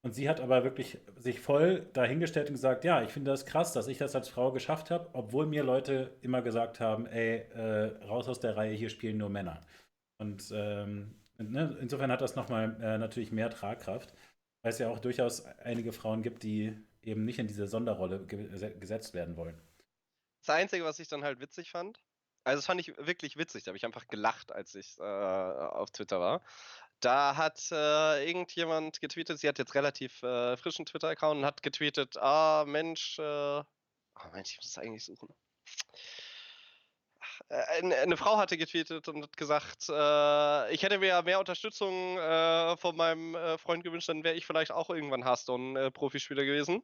Und sie hat aber wirklich sich voll dahingestellt und gesagt, ja, ich finde das krass, dass ich das als Frau geschafft habe, obwohl mir Leute immer gesagt haben, ey, äh, raus aus der Reihe, hier spielen nur Männer. Und ähm, ne, insofern hat das nochmal äh, natürlich mehr Tragkraft weil es ja auch durchaus einige Frauen gibt, die eben nicht in diese Sonderrolle ge gesetzt werden wollen. Das Einzige, was ich dann halt witzig fand, also das fand ich wirklich witzig, da habe ich einfach gelacht, als ich äh, auf Twitter war. Da hat äh, irgendjemand getweetet, sie hat jetzt relativ äh, frischen Twitter-Account und hat getweetet, ah Mensch, oh Mensch, ich muss es eigentlich suchen. Äh, eine Frau hatte getweetet und hat gesagt, äh, ich hätte mir ja mehr Unterstützung äh, von meinem äh, Freund gewünscht, dann wäre ich vielleicht auch irgendwann Hearthstone-Profispieler äh, gewesen.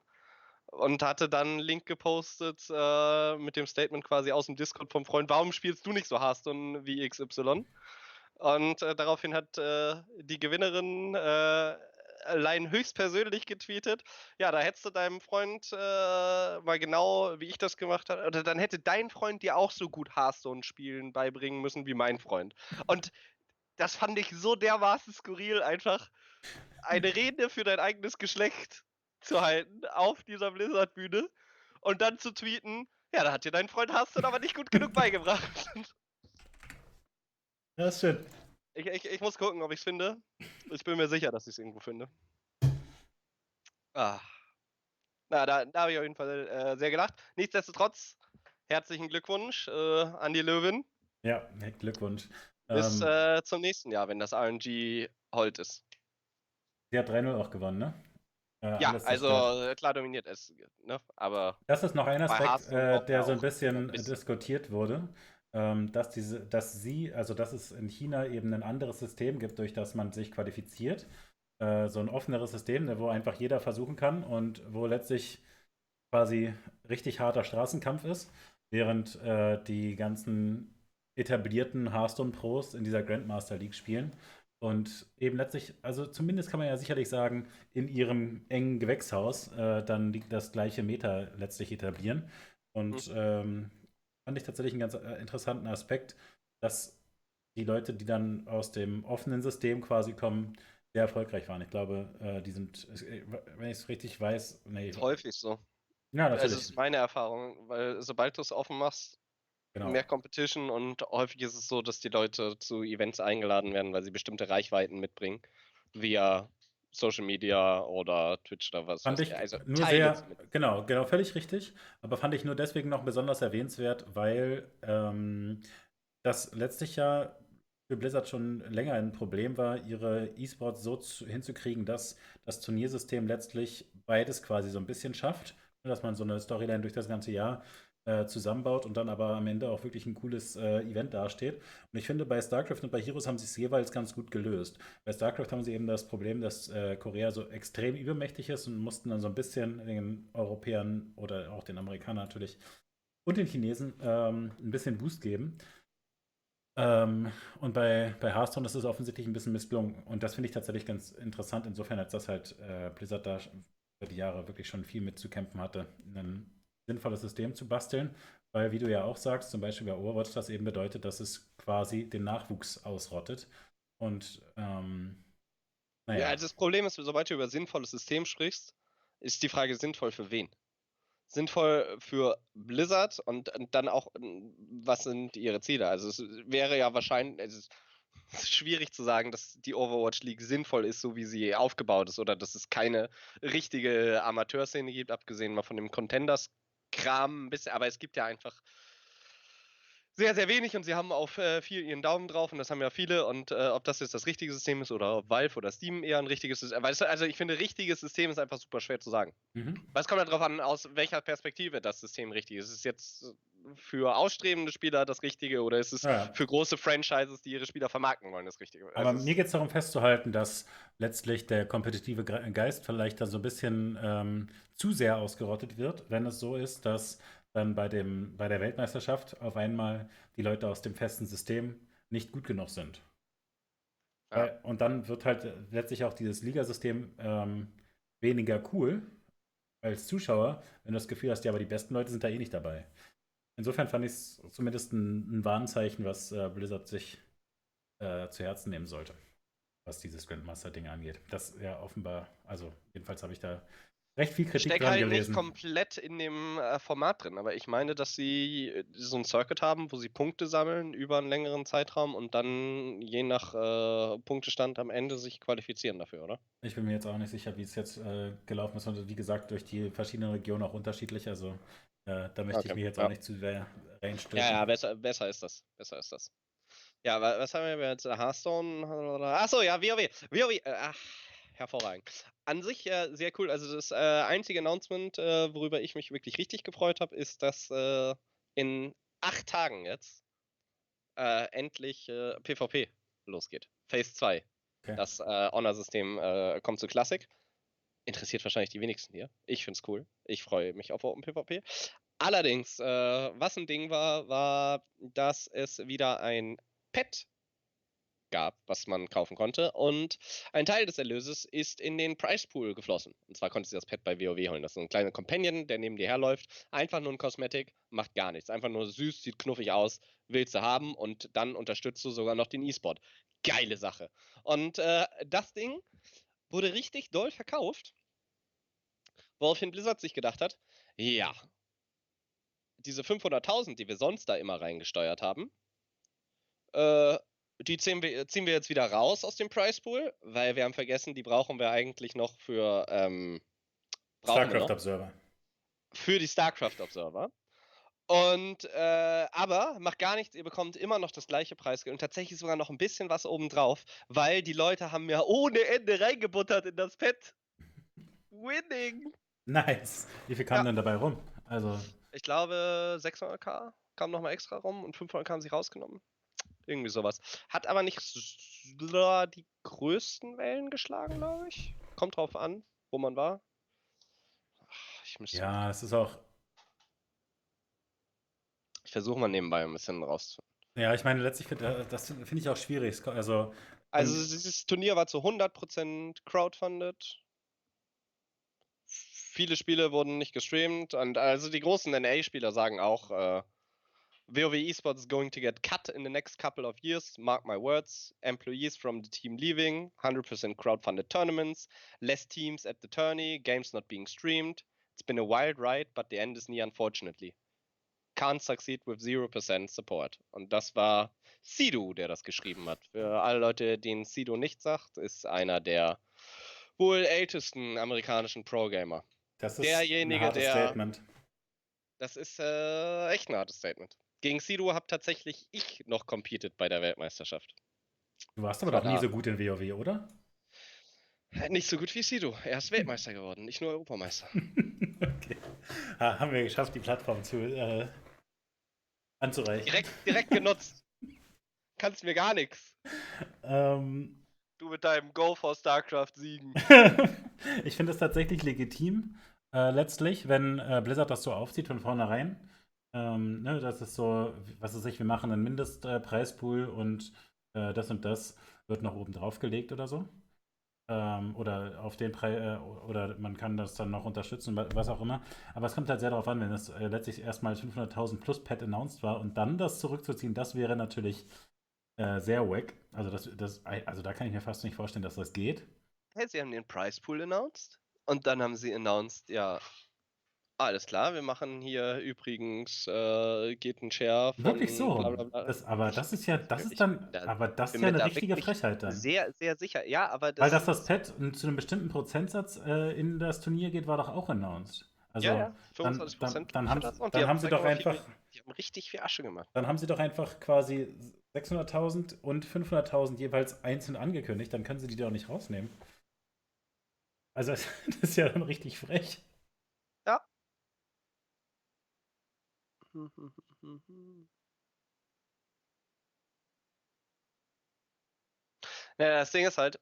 Und hatte dann einen Link gepostet äh, mit dem Statement quasi aus dem Discord vom Freund, warum spielst du nicht so Hearthstone wie XY? Und daraufhin hat die Gewinnerin allein höchstpersönlich getweetet. Ja, da hättest du deinem Freund äh, mal genau, wie ich das gemacht habe, oder dann hätte dein Freund dir auch so gut Hearthstone spielen beibringen müssen wie mein Freund. Und das fand ich so dermaßen skurril, einfach eine Rede für dein eigenes Geschlecht zu halten auf dieser Blizzard-Bühne und dann zu tweeten, ja, da hat dir dein Freund Hearthstone aber nicht gut genug beigebracht. Ja, ist schön. Ich, ich, ich muss gucken, ob ich es finde. Ich bin mir sicher, dass ich es irgendwo finde. Ah. Na, da, da habe ich auf jeden Fall äh, sehr gelacht. Nichtsdestotrotz, herzlichen Glückwunsch äh, an die Löwen. Ja, Glückwunsch. Bis ähm, äh, zum nächsten Jahr, wenn das RNG Holt ist. Sie hat 3-0 auch gewonnen, ne? Äh, ja, also klar dominiert es, ne? aber. Das ist noch ein Aspekt, äh, der so ein bisschen, diskutiert wurde, dass, diese, dass sie, also dass es in China eben ein anderes System gibt, durch das man sich qualifiziert. Äh, so ein offeneres System, ne, wo einfach jeder versuchen kann und wo letztlich quasi richtig harter Straßenkampf ist, während äh, die ganzen etablierten Hearthstone-Pros in dieser Grandmaster League spielen und eben letztlich, also zumindest kann man ja sicherlich sagen, in ihrem engen Gewächshaus äh, dann das gleiche Meta letztlich etablieren. Und mhm. ähm, fand ich tatsächlich einen ganz äh, interessanten Aspekt, dass die Leute, die dann aus dem offenen System quasi kommen, sehr erfolgreich waren. Ich glaube, äh, die sind, äh, wenn ich es richtig weiß, nee. Häufig so. Ja, natürlich. Das ist meine Erfahrung, weil sobald du es offen machst, genau. mehr Competition und häufig ist es so, dass die Leute zu Events eingeladen werden, weil sie bestimmte Reichweiten mitbringen, via Social Media oder Twitch oder was. Fand ich also nur sehr, genau, genau, völlig richtig. Aber fand ich nur deswegen noch besonders erwähnenswert, weil ähm, das letztlich ja für Blizzard schon länger ein Problem war, ihre E-Sports so zu, hinzukriegen, dass das Turniersystem letztlich beides quasi so ein bisschen schafft. Dass man so eine Storyline durch das ganze Jahr äh, zusammenbaut und dann aber am Ende auch wirklich ein cooles äh, Event dasteht. Und ich finde, bei StarCraft und bei Heroes haben sie es jeweils ganz gut gelöst. Bei StarCraft haben sie eben das Problem, dass äh, Korea so extrem übermächtig ist und mussten dann so ein bisschen den Europäern oder auch den Amerikanern natürlich und den Chinesen ähm, ein bisschen Boost geben. Ähm, und bei, bei Hearthstone ist es offensichtlich ein bisschen misslungen. Und das finde ich tatsächlich ganz interessant, insofern, als dass halt äh, Blizzard da über die Jahre wirklich schon viel mitzukämpfen hatte, einen sinnvolles System zu basteln, weil, wie du ja auch sagst, zum Beispiel bei Overwatch das eben bedeutet, dass es quasi den Nachwuchs ausrottet. Und ähm, naja. Ja, also das Problem ist, sobald du über sinnvolles System sprichst, ist die Frage sinnvoll für wen? Sinnvoll für Blizzard und, und dann auch, was sind ihre Ziele? Also es wäre ja wahrscheinlich, ist, es ist schwierig zu sagen, dass die Overwatch League sinnvoll ist, so wie sie aufgebaut ist, oder dass es keine richtige Amateurszene gibt, abgesehen mal von dem Contenders Kram ein bisschen, aber es gibt ja einfach sehr, sehr wenig und sie haben auf äh, viel ihren Daumen drauf und das haben ja viele und äh, ob das jetzt das richtige System ist oder ob Valve oder Steam eher ein richtiges System ist. Also ich finde, richtiges System ist einfach super schwer zu sagen. Mhm. Weil es kommt ja darauf an, aus welcher Perspektive das System richtig ist. Ist es jetzt für ausstrebende Spieler das Richtige oder ist es ja. für große Franchises, die ihre Spieler vermarkten wollen, das Richtige? Aber also mir geht es darum festzuhalten, dass letztlich der kompetitive Geist vielleicht dann so ein bisschen ähm, zu sehr ausgerottet wird, wenn es so ist, dass dann bei, dem, bei der Weltmeisterschaft auf einmal die Leute aus dem festen System nicht gut genug sind. Ja. Und dann wird halt letztlich auch dieses Ligasystem ähm, weniger cool als Zuschauer, wenn du das Gefühl hast, ja, aber die besten Leute sind da eh nicht dabei. Insofern fand ich es zumindest ein, ein, Warnzeichen, was äh, Blizzard sich äh, zu Herzen nehmen sollte, was dieses Grandmaster-Ding angeht. Das ja offenbar, also jedenfalls habe ich da recht viel Kritik dran halt gelesen. nicht komplett in dem äh, Format drin, aber ich meine, dass sie äh, so ein Circuit haben, wo sie Punkte sammeln über einen längeren Zeitraum und dann je nach äh, Punktestand am Ende sich qualifizieren dafür, oder? Ich bin mir jetzt auch nicht sicher, wie es jetzt äh, gelaufen ist und wie gesagt, durch die verschiedenen Regionen auch unterschiedlich. Also äh, da möchte okay. ich mich jetzt ja. auch nicht zu sehr reinstürzen. Ja, ja, besser, besser ist das. Besser ist das. Ja, was haben wir jetzt? Hearthstone? Achso, ja, WoW. WoW. Äh, ach, hervorragend. An sich äh, sehr cool. Also das äh, einzige Announcement, äh, worüber ich mich wirklich richtig gefreut habe, ist, dass äh, in acht Tagen jetzt äh, endlich PvP losgeht. Phase 2. Okay. Das Honor-System kommt zu Classic. Interessiert wahrscheinlich die wenigsten hier. Ich finde es cool. Ich freue mich auf Open PvP. Allerdings, was ein Ding war, war, dass es wieder ein Pet gab, was man kaufen konnte. Und ein Teil des Erlöses ist in den Price Pool geflossen. Und zwar konntest du das Pet bei WoW holen. Das ist ein kleiner Companion, der neben dir herläuft. Einfach nur ein Kosmetik, macht gar nichts. Einfach nur süß, sieht knuffig aus, willst du haben und dann unterstützt du sogar noch den E-Sport. geile Sache. Und äh, das Ding wurde richtig doll verkauft, woraufhin Blizzard sich gedacht hat, ja, diese 500.000, die wir sonst da immer reingesteuert haben, äh, die ziehen wir, ziehen wir, jetzt wieder raus aus dem Price Pool, weil wir haben vergessen, die brauchen wir eigentlich noch für ähm, StarCraft Observer. Für die StarCraft Observer. Und äh, aber macht gar nichts, ihr bekommt immer noch das gleiche Preisgeld und tatsächlich sogar noch ein bisschen was obendrauf, weil die Leute haben ja ohne Ende reingebuttert in das Pad. Winning! Nice. Wie viel kam ja. denn dabei rum? Also. Ich glaube 600k kam nochmal extra rum und 500k haben sie rausgenommen. Irgendwie sowas. Hat aber nicht die größten Wellen geschlagen, glaube ich. Kommt drauf an, wo man war. ja, es ist auch ich versuche mal nebenbei ein bisschen rauszufinden. Ja, ich meine, letztlich find, das finde ich auch schwierig. Also, also dieses Turnier war zu 100% crowdfunded. Viele Spiele wurden nicht gestreamt. Und also die großen NA-Spieler sagen auch, äh, WoW Esports is going to get cut in the next couple of years. Mark my words. Employees from the team leaving. 100% crowdfunded tournaments. Less teams at the tourney. Games not being streamed. It's been a wild ride, but the end is near, unfortunately can't succeed with 0% support. Und das war Sido, der das geschrieben hat. Für alle Leute, denen Sido nicht sagt, ist einer der wohl ältesten amerikanischen Pro-Gamer. Das ist Derjenige, ein hartes der, Statement. Das ist äh, echt ein hartes Statement. Gegen Sido habe tatsächlich ich noch competed bei der Weltmeisterschaft. Du warst aber doch nie so gut in WoW, oder? Nicht so gut wie Sido. Er ist Weltmeister geworden, nicht nur Europameister. okay. Ha, haben wir geschafft, die Plattform zu äh, anzureichen. Direkt, direkt genutzt. Kannst mir gar nichts. Ähm, du mit deinem Go for StarCraft siegen. ich finde es tatsächlich legitim, äh, letztlich, wenn äh, Blizzard das so aufzieht von vornherein. Ähm, ne, das ist so, was weiß ich, wir machen einen Mindestpreispool und äh, das und das wird noch oben drauf gelegt oder so ähm, oder auf den Preis äh, oder man kann das dann noch unterstützen, was auch immer. Aber es kommt halt sehr darauf an, wenn es äh, letztlich erstmal 500.000 plus Pet announced war und dann das zurückzuziehen, das wäre natürlich sehr wack. Also, das, das, also da kann ich mir fast nicht vorstellen, dass das geht. Hey, sie haben den Price Pool announced und dann haben sie announced, ja, alles klar, wir machen hier übrigens äh, geht ein Share von Wirklich so. Blablabla. Das, aber das ist ja, das ist dann, aber das ist ja eine richtige Frechheit dann. Sehr, sehr sicher. Ja, aber das Weil dass das Pad zu einem bestimmten Prozentsatz äh, in das Turnier geht, war doch auch announced. Also ja, ja, 25 dann, dann, dann, haben, dann haben, haben sie doch einfach. Viel, die haben richtig viel Asche gemacht. Dann haben sie doch einfach quasi 600.000 und 500.000 jeweils einzeln angekündigt. Dann können sie die doch nicht rausnehmen. Also, das ist ja dann richtig frech. Ja, das Ding ist halt,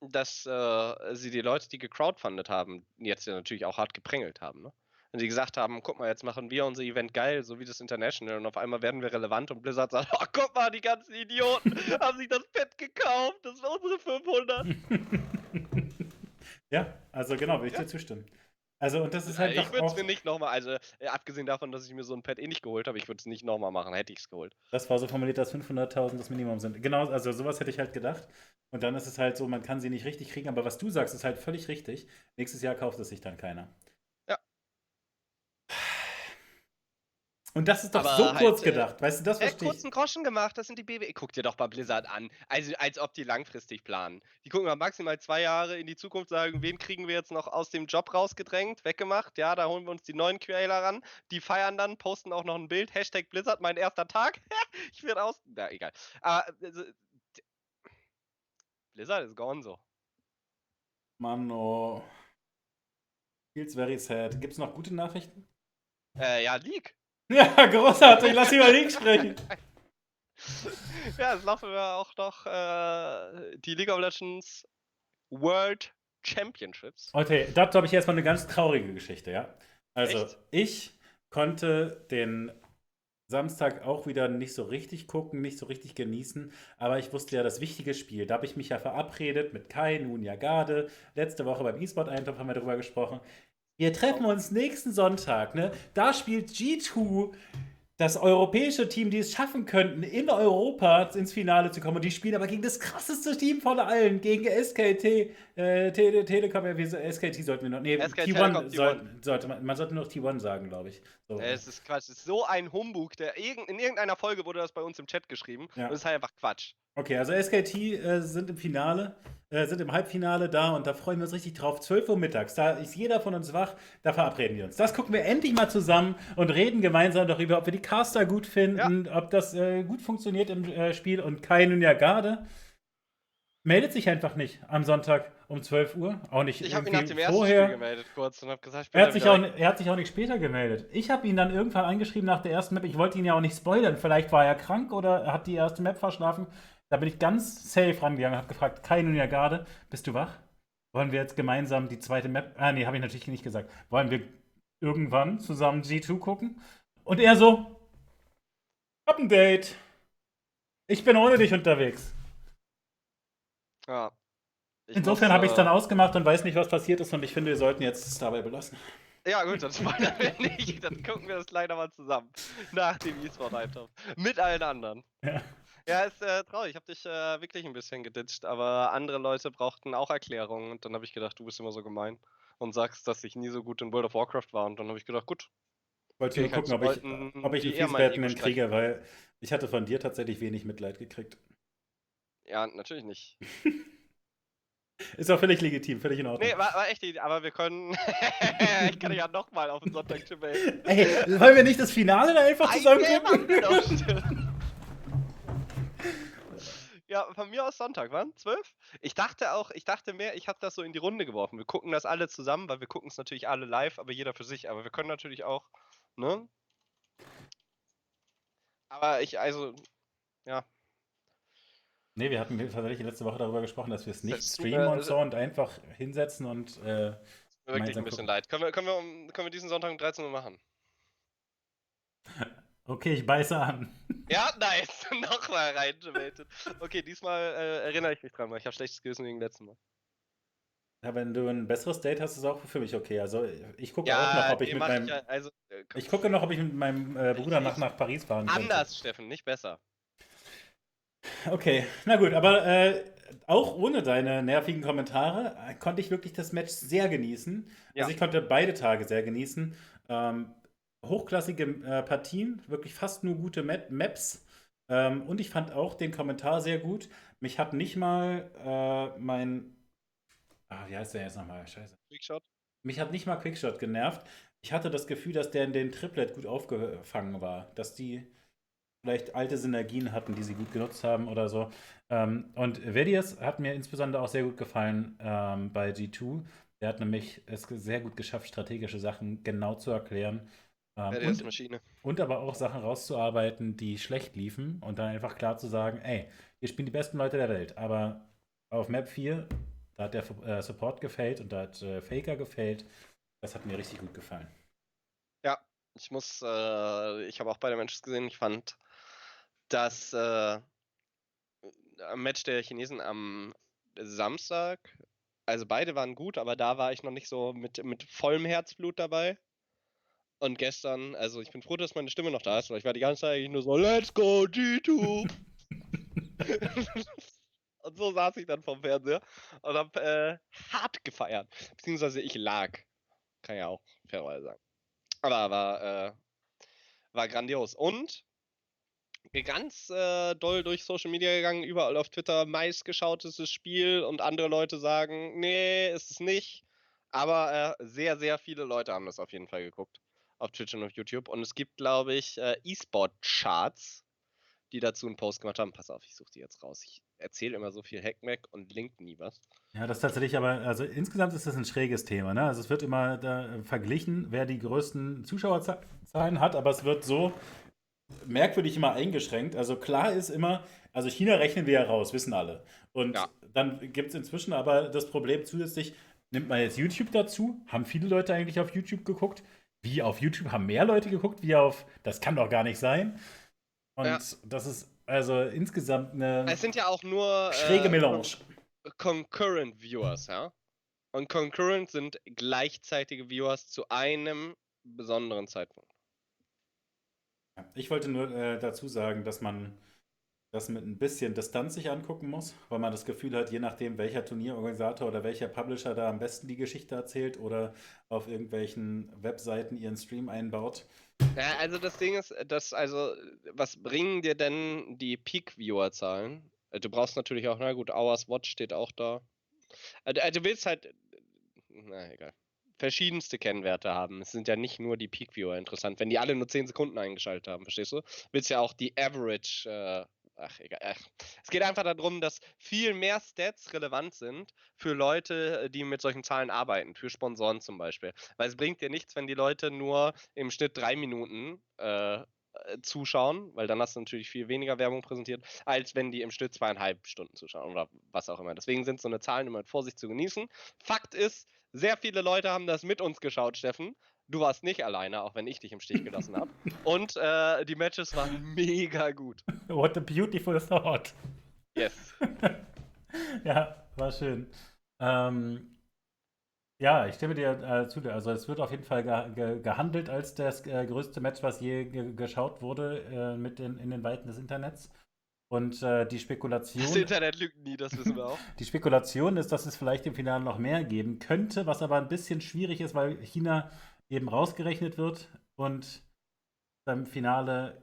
dass äh, sie die Leute, die gecrowdfundet haben, jetzt ja natürlich auch hart geprängelt haben. Ne? Und die gesagt haben, guck mal, jetzt machen wir unser Event geil, so wie das International, und auf einmal werden wir relevant und Blizzard sagt, oh, guck mal, die ganzen Idioten haben sich das Pad gekauft, das sind unsere 500. ja, also genau, will ich ja. dir zustimmen. Also, und das ist halt. Ich würde es mir nicht nochmal, also äh, abgesehen davon, dass ich mir so ein Pad eh nicht geholt habe, ich würde es nicht nochmal machen, hätte ich es geholt. Das war so formuliert, dass 500.000 das Minimum sind. Genau, also sowas hätte ich halt gedacht. Und dann ist es halt so, man kann sie nicht richtig kriegen, aber was du sagst, ist halt völlig richtig. Nächstes Jahr kauft es sich dann keiner. Und das ist doch aber so halt, kurz äh, gedacht, weißt du, das verstehe ich. kurzen Groschen gemacht, das sind die BW. Guck dir doch bei Blizzard an. Also, als ob die langfristig planen. Die gucken mal maximal zwei Jahre in die Zukunft, sagen, wen kriegen wir jetzt noch aus dem Job rausgedrängt, weggemacht. Ja, da holen wir uns die neuen QAler ran. Die feiern dann, posten auch noch ein Bild. Hashtag Blizzard, mein erster Tag. ich werde aus. Na, egal. Aber, also, Blizzard ist gone so. Mann, oh. Feels very sad. Gibt's noch gute Nachrichten? Äh, ja, League. Ja, großartig, lass ihn mal League sprechen. ja, jetzt laufen wir auch noch äh, die League of Legends World Championships. Okay, dazu habe ich erstmal eine ganz traurige Geschichte, ja. Also, Echt? ich konnte den Samstag auch wieder nicht so richtig gucken, nicht so richtig genießen, aber ich wusste ja das wichtige Spiel. Da habe ich mich ja verabredet mit Kai, nun ja Garde. Letzte Woche beim E-Sport-Eintopf haben wir darüber gesprochen. Wir treffen uns nächsten Sonntag, ne? Da spielt G2 das europäische Team, die es schaffen könnten, in Europa ins Finale zu kommen. Und die spielen aber gegen das krasseste Team von allen, gegen SKT, äh, Tele Telekom, SKT sollten wir noch, nee, SK T1, soll, sollte man, man sollte noch T1 sagen, glaube ich. So. Es ist Quatsch, es ist so ein Humbug, der in irgendeiner Folge wurde das bei uns im Chat geschrieben ja. und es ist halt einfach Quatsch. Okay, also SKT äh, sind im Finale, äh, sind im Halbfinale da und da freuen wir uns richtig drauf. 12 Uhr mittags, da ist jeder von uns wach, da verabreden wir uns. Das gucken wir endlich mal zusammen und reden gemeinsam darüber, ob wir die Caster gut finden, ja. ob das äh, gut funktioniert im äh, Spiel und Kai Nunjagade meldet sich einfach nicht am Sonntag um 12 Uhr. Auch nicht ich habe ihn nach dem ersten vorher. Spiel gemeldet kurz und habe gesagt, er hat, sich auch, er hat sich auch nicht später gemeldet. Ich habe ihn dann irgendwann angeschrieben nach der ersten Map. Ich wollte ihn ja auch nicht spoilern. Vielleicht war er krank oder hat die erste Map verschlafen. Da bin ich ganz safe rangegangen und habe gefragt, Kai Nunjagade, bist du wach? Wollen wir jetzt gemeinsam die zweite Map. Ah, nee, habe ich natürlich nicht gesagt. Wollen wir irgendwann zusammen G2 gucken? Und er so, hab ein Date. Ich bin ohne dich unterwegs. Ja. Ich Insofern habe ich es dann ausgemacht und weiß nicht, was passiert ist und ich finde, wir sollten jetzt es dabei belassen. Ja gut, dann spoilern wir nicht. Dann gucken wir das leider mal zusammen. Nach dem E-Sport-Eintopf. Mit allen anderen. Ja. Ja, ist äh, traurig. Ich habe dich äh, wirklich ein bisschen geditscht, aber andere Leute brauchten auch Erklärungen und dann habe ich gedacht, du bist immer so gemein und sagst, dass ich nie so gut in World of Warcraft war und dann habe ich gedacht, gut. Wollte nur gucken, ob ich, ob ich einen Fieswerten kriege, weil ich hatte von dir tatsächlich wenig Mitleid gekriegt. Ja, natürlich nicht. Ist auch völlig legitim, völlig in Ordnung. Nee, war, war echt, aber wir können. ich kann ja nochmal auf den Sonntag chillen. Ey, wollen wir nicht das Finale da einfach zusammen Ja, von mir aus Sonntag, wann? Zwölf? Ich dachte auch, ich dachte mehr, ich habe das so in die Runde geworfen. Wir gucken das alle zusammen, weil wir gucken es natürlich alle live, aber jeder für sich. Aber wir können natürlich auch, ne? Aber ich, also, ja. Nee, wir hatten tatsächlich letzte Woche darüber gesprochen, dass wir es nicht streamen und so und einfach hinsetzen und. Äh, wirklich ein bisschen gucken. leid. Können wir, können, wir, können wir diesen Sonntag um 13 Uhr machen? Okay, ich beiße an. Ja, nice. Nochmal rein, Okay, diesmal äh, erinnere ich mich dran, weil ich habe schlechtes Gewissen wegen letzten Mal. Ja, wenn du ein besseres Date hast, ist es auch für mich okay. Also ich gucke ja, auch noch, ob ich mit meinem. Ich, also, äh, ich gucke noch, ob ich mit meinem äh, Bruder nach, nach Paris fahren kann. Anders, könnte. Steffen, nicht besser. Okay, na gut, aber äh, auch ohne deine nervigen Kommentare äh, konnte ich wirklich das Match sehr genießen. Ja. Also ich konnte beide Tage sehr genießen. Ähm, hochklassige äh, Partien, wirklich fast nur gute Map Maps. Ähm, und ich fand auch den Kommentar sehr gut. Mich hat nicht mal äh, mein. Ah, wie heißt der jetzt nochmal? Scheiße. Quickshot? Mich hat nicht mal Quickshot genervt. Ich hatte das Gefühl, dass der in den Triplet gut aufgefangen war. Dass die vielleicht alte Synergien hatten, die sie gut genutzt haben oder so. Ähm, und Vedias hat mir insbesondere auch sehr gut gefallen ähm, bei G2. Der hat nämlich es sehr gut geschafft, strategische Sachen genau zu erklären ähm, und, und aber auch Sachen rauszuarbeiten, die schlecht liefen und dann einfach klar zu sagen, ey, wir spielen die besten Leute der Welt, aber auf Map 4, da hat der äh, Support gefällt und da hat äh, Faker gefällt. Das hat mir richtig gut gefallen. Ja, ich muss, äh, ich habe auch beide Matches gesehen, ich fand das äh, Match der Chinesen am Samstag, also beide waren gut, aber da war ich noch nicht so mit, mit vollem Herzblut dabei. Und gestern, also ich bin froh, dass meine Stimme noch da ist, weil ich war die ganze Zeit eigentlich nur so, let's go G2. und so saß ich dann vom Fernseher und hab äh, hart gefeiert. Beziehungsweise ich lag. Kann ja auch fairerweise sagen. Aber war, äh, war grandios. Und ganz äh, doll durch Social Media gegangen, überall auf Twitter meistgeschautestes Spiel und andere Leute sagen, nee, ist es nicht. Aber äh, sehr, sehr viele Leute haben das auf jeden Fall geguckt auf Twitch und auf YouTube. Und es gibt, glaube ich, äh, E-Sport-Charts, die dazu einen Post gemacht haben. Pass auf, ich suche die jetzt raus. Ich erzähle immer so viel Hackmack und link nie was. Ja, das ist tatsächlich aber, also insgesamt ist das ein schräges Thema. Ne? Also es wird immer da verglichen, wer die größten Zuschauerzahlen hat, aber es wird so merkwürdig immer eingeschränkt. Also klar ist immer, also China rechnen wir ja raus, wissen alle. Und ja. dann gibt es inzwischen aber das Problem zusätzlich, nimmt man jetzt YouTube dazu, haben viele Leute eigentlich auf YouTube geguckt, wie auf YouTube haben mehr Leute geguckt, wie auf, das kann doch gar nicht sein. Und ja. das ist also insgesamt eine. Es sind ja auch nur. Schräge äh, Melange. Concurrent Viewers, ja. Und Concurrent sind gleichzeitige Viewers zu einem besonderen Zeitpunkt. Ich wollte nur äh, dazu sagen, dass man das mit ein bisschen Distanz sich angucken muss, weil man das Gefühl hat, je nachdem, welcher Turnierorganisator oder welcher Publisher da am besten die Geschichte erzählt oder auf irgendwelchen Webseiten ihren Stream einbaut. Ja, also das Ding ist, dass, also, was bringen dir denn die Peak-Viewer-Zahlen? Äh, du brauchst natürlich auch, na gut, Hours Watch steht auch da. Also, du willst halt, na egal, verschiedenste Kennwerte haben. Es sind ja nicht nur die Peak-Viewer interessant. Wenn die alle nur 10 Sekunden eingeschaltet haben, verstehst du? Willst ja auch die Average äh, ach egal. Es geht einfach darum, dass viel mehr Stats relevant sind für Leute, äh, die mit solchen Zahlen arbeiten, für Sponsoren zum Beispiel. Weil es bringt dir nichts, wenn die Leute nur im Schnitt drei Minuten äh, äh, zuschauen, weil dann hast du natürlich viel weniger Werbung präsentiert, als wenn die im Schnitt zweieinhalb Stunden zuschauen oder was auch immer. Deswegen sind so eine Zahlen immer mit Vorsicht zu genießen. Fakt ist, sehr viele Leute haben das mit uns geschaut, Steffen. Du warst nicht alleine, auch wenn ich dich im Stich gelassen habe. Und äh, die Matches waren mega gut. What a beautiful thought. Yes. ja, war schön. Ähm, ja, ich stimme dir äh, zu. Also es wird auf jeden Fall ge ge gehandelt als das äh, größte Match, was je ge geschaut wurde äh, mit in, in den Weiten des Internets. Und äh, die Spekulation. Das Internet lügt nie, das wissen wir auch. die Spekulation ist, dass es vielleicht im Finale noch mehr geben könnte, was aber ein bisschen schwierig ist, weil China eben rausgerechnet wird und beim Finale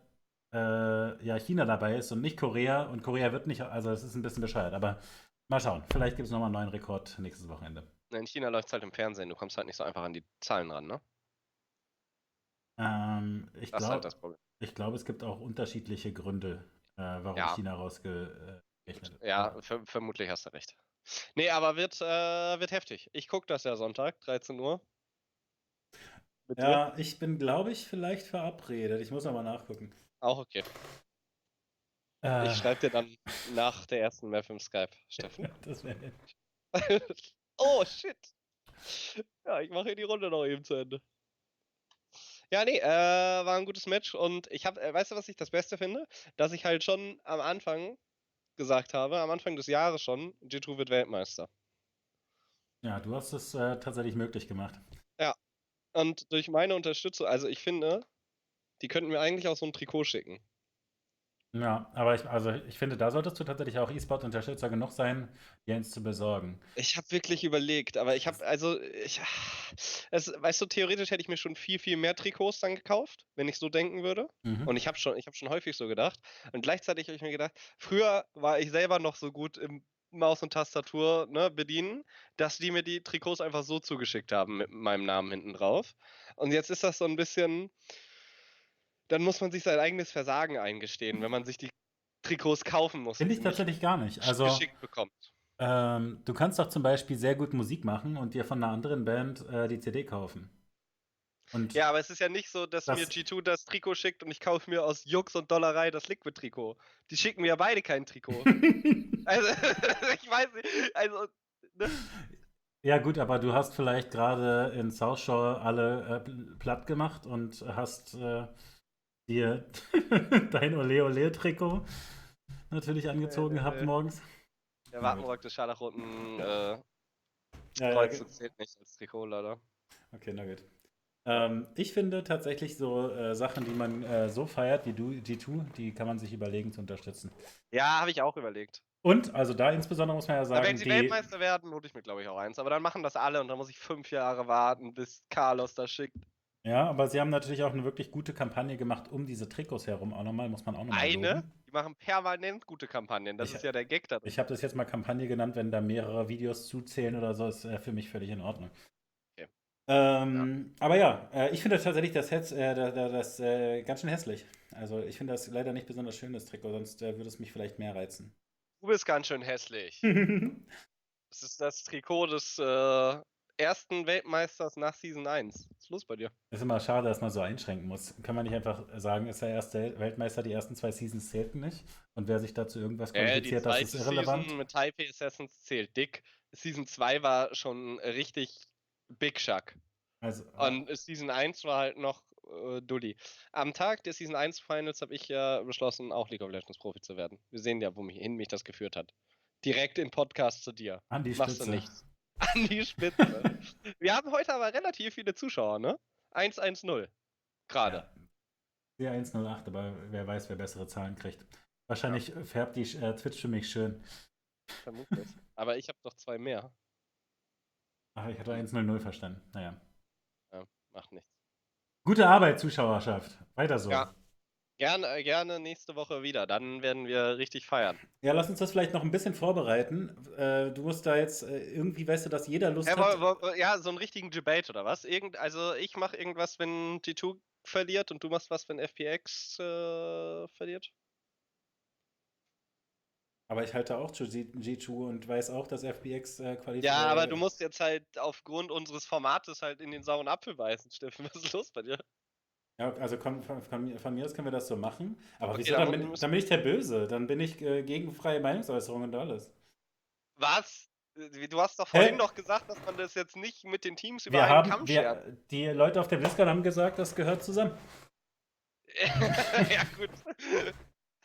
äh, ja China dabei ist und nicht Korea und Korea wird nicht, also es ist ein bisschen bescheuert, aber mal schauen, vielleicht gibt es nochmal einen neuen Rekord nächstes Wochenende. In China läuft es halt im Fernsehen, du kommst halt nicht so einfach an die Zahlen ran, ne? Ähm, ich glaube, halt ich glaube, es gibt auch unterschiedliche Gründe, äh, warum ja. China rausgerechnet wird. Ja, vermutlich hast du recht. Nee, aber wird, äh, wird heftig. Ich gucke das ja Sonntag, 13 Uhr. Bitte? Ja, ich bin, glaube ich, vielleicht verabredet. Ich muss nochmal nachgucken. Auch okay. Äh. Ich schreibe dir dann nach der ersten Map im Skype, Steffen. das wäre nett. oh, shit. Ja, ich mache hier die Runde noch eben zu Ende. Ja, nee, äh, war ein gutes Match und ich habe, äh, weißt du, was ich das Beste finde? Dass ich halt schon am Anfang gesagt habe, am Anfang des Jahres schon, G2 wird Weltmeister. Ja, du hast es äh, tatsächlich möglich gemacht. Ja, und durch meine Unterstützung, also ich finde, die könnten mir eigentlich auch so ein Trikot schicken. Ja, aber ich, also ich finde, da solltest du tatsächlich auch E-Sport-Unterstützer genug sein, dir eins zu besorgen. Ich habe wirklich überlegt, aber ich habe, also, ich, es, weißt du, theoretisch hätte ich mir schon viel, viel mehr Trikots dann gekauft, wenn ich so denken würde. Mhm. Und ich habe schon, ich habe schon häufig so gedacht. Und gleichzeitig habe ich mir gedacht, früher war ich selber noch so gut im Maus und Tastatur ne, bedienen, dass die mir die Trikots einfach so zugeschickt haben mit meinem Namen hinten drauf. Und jetzt ist das so ein bisschen, dann muss man sich sein eigenes Versagen eingestehen, wenn man sich die Trikots kaufen muss. Finde ich tatsächlich gar nicht. Also, geschickt bekommt. Ähm, du kannst doch zum Beispiel sehr gut Musik machen und dir von einer anderen Band äh, die CD kaufen. Und ja, aber es ist ja nicht so, dass das mir G2 das Trikot schickt und ich kaufe mir aus Jux und Dollerei das Liquid-Trikot. Die schicken mir ja beide kein Trikot. also, ich weiß nicht, also. Ne? Ja, gut, aber du hast vielleicht gerade in South Shore alle äh, platt gemacht und hast äh, dir dein Ole Ole Trikot natürlich angezogen gehabt äh, morgens. Der Watenrock des scharlachroten äh, Kreuzes ja, ja, zählt nicht als Trikot, leider. Okay, na gut. Ähm, ich finde tatsächlich so äh, Sachen, die man äh, so feiert wie du, G2, die kann man sich überlegen zu unterstützen. Ja, habe ich auch überlegt. Und, also da insbesondere muss man ja sagen. Aber wenn sie die... Weltmeister werden, hole ich mir, glaube ich, auch eins. Aber dann machen das alle und dann muss ich fünf Jahre warten, bis Carlos das schickt. Ja, aber sie haben natürlich auch eine wirklich gute Kampagne gemacht um diese Trikots herum auch nochmal, muss man auch nochmal Eine? Loben. Die machen permanent gute Kampagnen, das ich, ist ja der Gag da Ich habe das jetzt mal Kampagne genannt, wenn da mehrere Videos zuzählen oder so, ist äh, für mich völlig in Ordnung. Ähm, ja. Aber ja, äh, ich finde tatsächlich das, Hetz, äh, das, das äh, ganz schön hässlich. Also ich finde das leider nicht besonders schön, das Trikot, sonst äh, würde es mich vielleicht mehr reizen. Du bist ganz schön hässlich. das ist das Trikot des äh, ersten Weltmeisters nach Season 1. Was ist los bei dir? Ist immer schade, dass man so einschränken muss. Kann man nicht einfach sagen, ist der erste Weltmeister, die ersten zwei Seasons zählten nicht? Und wer sich dazu irgendwas qualifiziert, das ist irrelevant? Season mit Taipei Assassins zählt dick. Season 2 war schon richtig Big Shuck. Also, und Season 1 war halt noch äh, Dulli. Am Tag der Season 1 Finals habe ich ja beschlossen, auch League of Legends Profi zu werden. Wir sehen ja, wohin mich das geführt hat. Direkt im Podcast zu dir. An die Machst Spitze. du nichts. An die Spitze. Wir haben heute aber relativ viele Zuschauer, ne? 1-1-0. Gerade. Ja. sehe 108, aber wer weiß, wer bessere Zahlen kriegt. Wahrscheinlich ja. färbt die äh, Twitch für mich schön. Vermutlich. aber ich habe doch zwei mehr. Ach, ich hatte 100 verstanden. Naja. Ja, macht nichts. Gute Arbeit, Zuschauerschaft. Weiter so. Ja. Gerne, gerne nächste Woche wieder. Dann werden wir richtig feiern. Ja, lass uns das vielleicht noch ein bisschen vorbereiten. Äh, du musst da jetzt äh, irgendwie, weißt du, dass jeder Lust ja, hat. Wo, wo, ja, so einen richtigen Debate oder was? Irgend, also ich mache irgendwas, wenn T2 verliert und du machst was, wenn FPX äh, verliert. Aber ich halte auch zu G2 und weiß auch, dass FPX äh, qualifiziert. Ja, aber du musst jetzt halt aufgrund unseres Formates halt in den sauren Apfel beißen, Steffen. Was ist los bei dir? Ja, also von, von, von, mir aus können wir das so machen. Aber okay, wieso? Dann, bin, dann, bin, ich der Böse. Dann bin ich äh, gegen freie Meinungsäußerung und alles. Was? Du hast doch vorhin Hä? noch gesagt, dass man das jetzt nicht mit den Teams über wir einen haben, Kamm wir, Die Leute auf der BlizzCon haben gesagt, das gehört zusammen. ja, gut.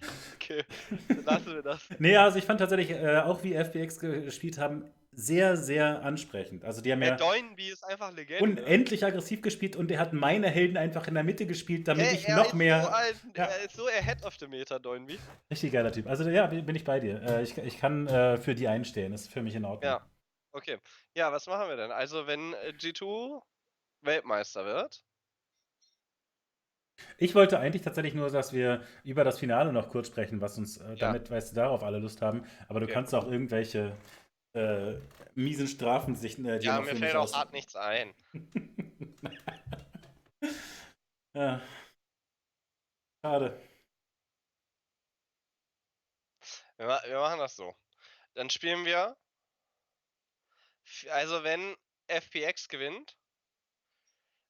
okay, dann lassen wir das. Nee, also ich fand tatsächlich, äh, auch wie FBX gespielt haben, sehr, sehr ansprechend. Also die haben ja Doinby ist einfach Legende. unendlich aggressiv gespielt und er hat meine Helden einfach in der Mitte gespielt, damit hey, ich noch mehr. So ein, ja. Er ist so ahead of the Meta, Doinby. Richtig geiler Typ. Also ja, bin ich bei dir. Äh, ich, ich kann äh, für die einstehen. Das ist für mich in Ordnung. Ja. Okay. Ja, was machen wir denn? Also, wenn äh, G2 Weltmeister wird, ich wollte eigentlich tatsächlich nur, dass wir über das Finale noch kurz sprechen, was uns, äh, damit, weißt du, darauf alle Lust haben. Aber du okay. kannst auch irgendwelche äh, miesen Strafen sich. Äh, ja, mir fällt auch hart nichts ein. ja. Schade. Wir, wir machen das so. Dann spielen wir. Also, wenn FPX gewinnt,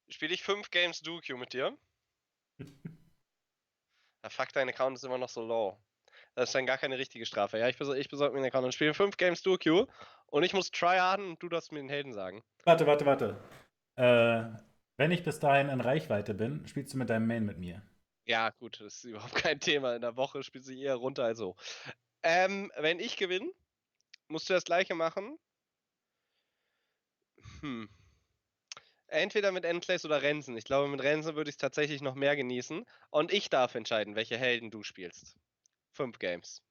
spiele ich 5 Games Duke mit dir. Ja, fuck, dein Account ist immer noch so low. Das ist dann gar keine richtige Strafe. Ja, ich, besor ich besorge mir einen Account und spiele 5 Games Duo Q und ich muss tryharden und du darfst mir den Helden sagen. Warte, warte, warte. Äh, wenn ich bis dahin in Reichweite bin, spielst du mit deinem Main mit mir. Ja, gut, das ist überhaupt kein Thema. In der Woche spielst du eher runter als so. Ähm, wenn ich gewinne, musst du das gleiche machen. Hm. Entweder mit Endplays oder Rensen. Ich glaube, mit Rensen würde ich es tatsächlich noch mehr genießen. Und ich darf entscheiden, welche Helden du spielst. Fünf Games.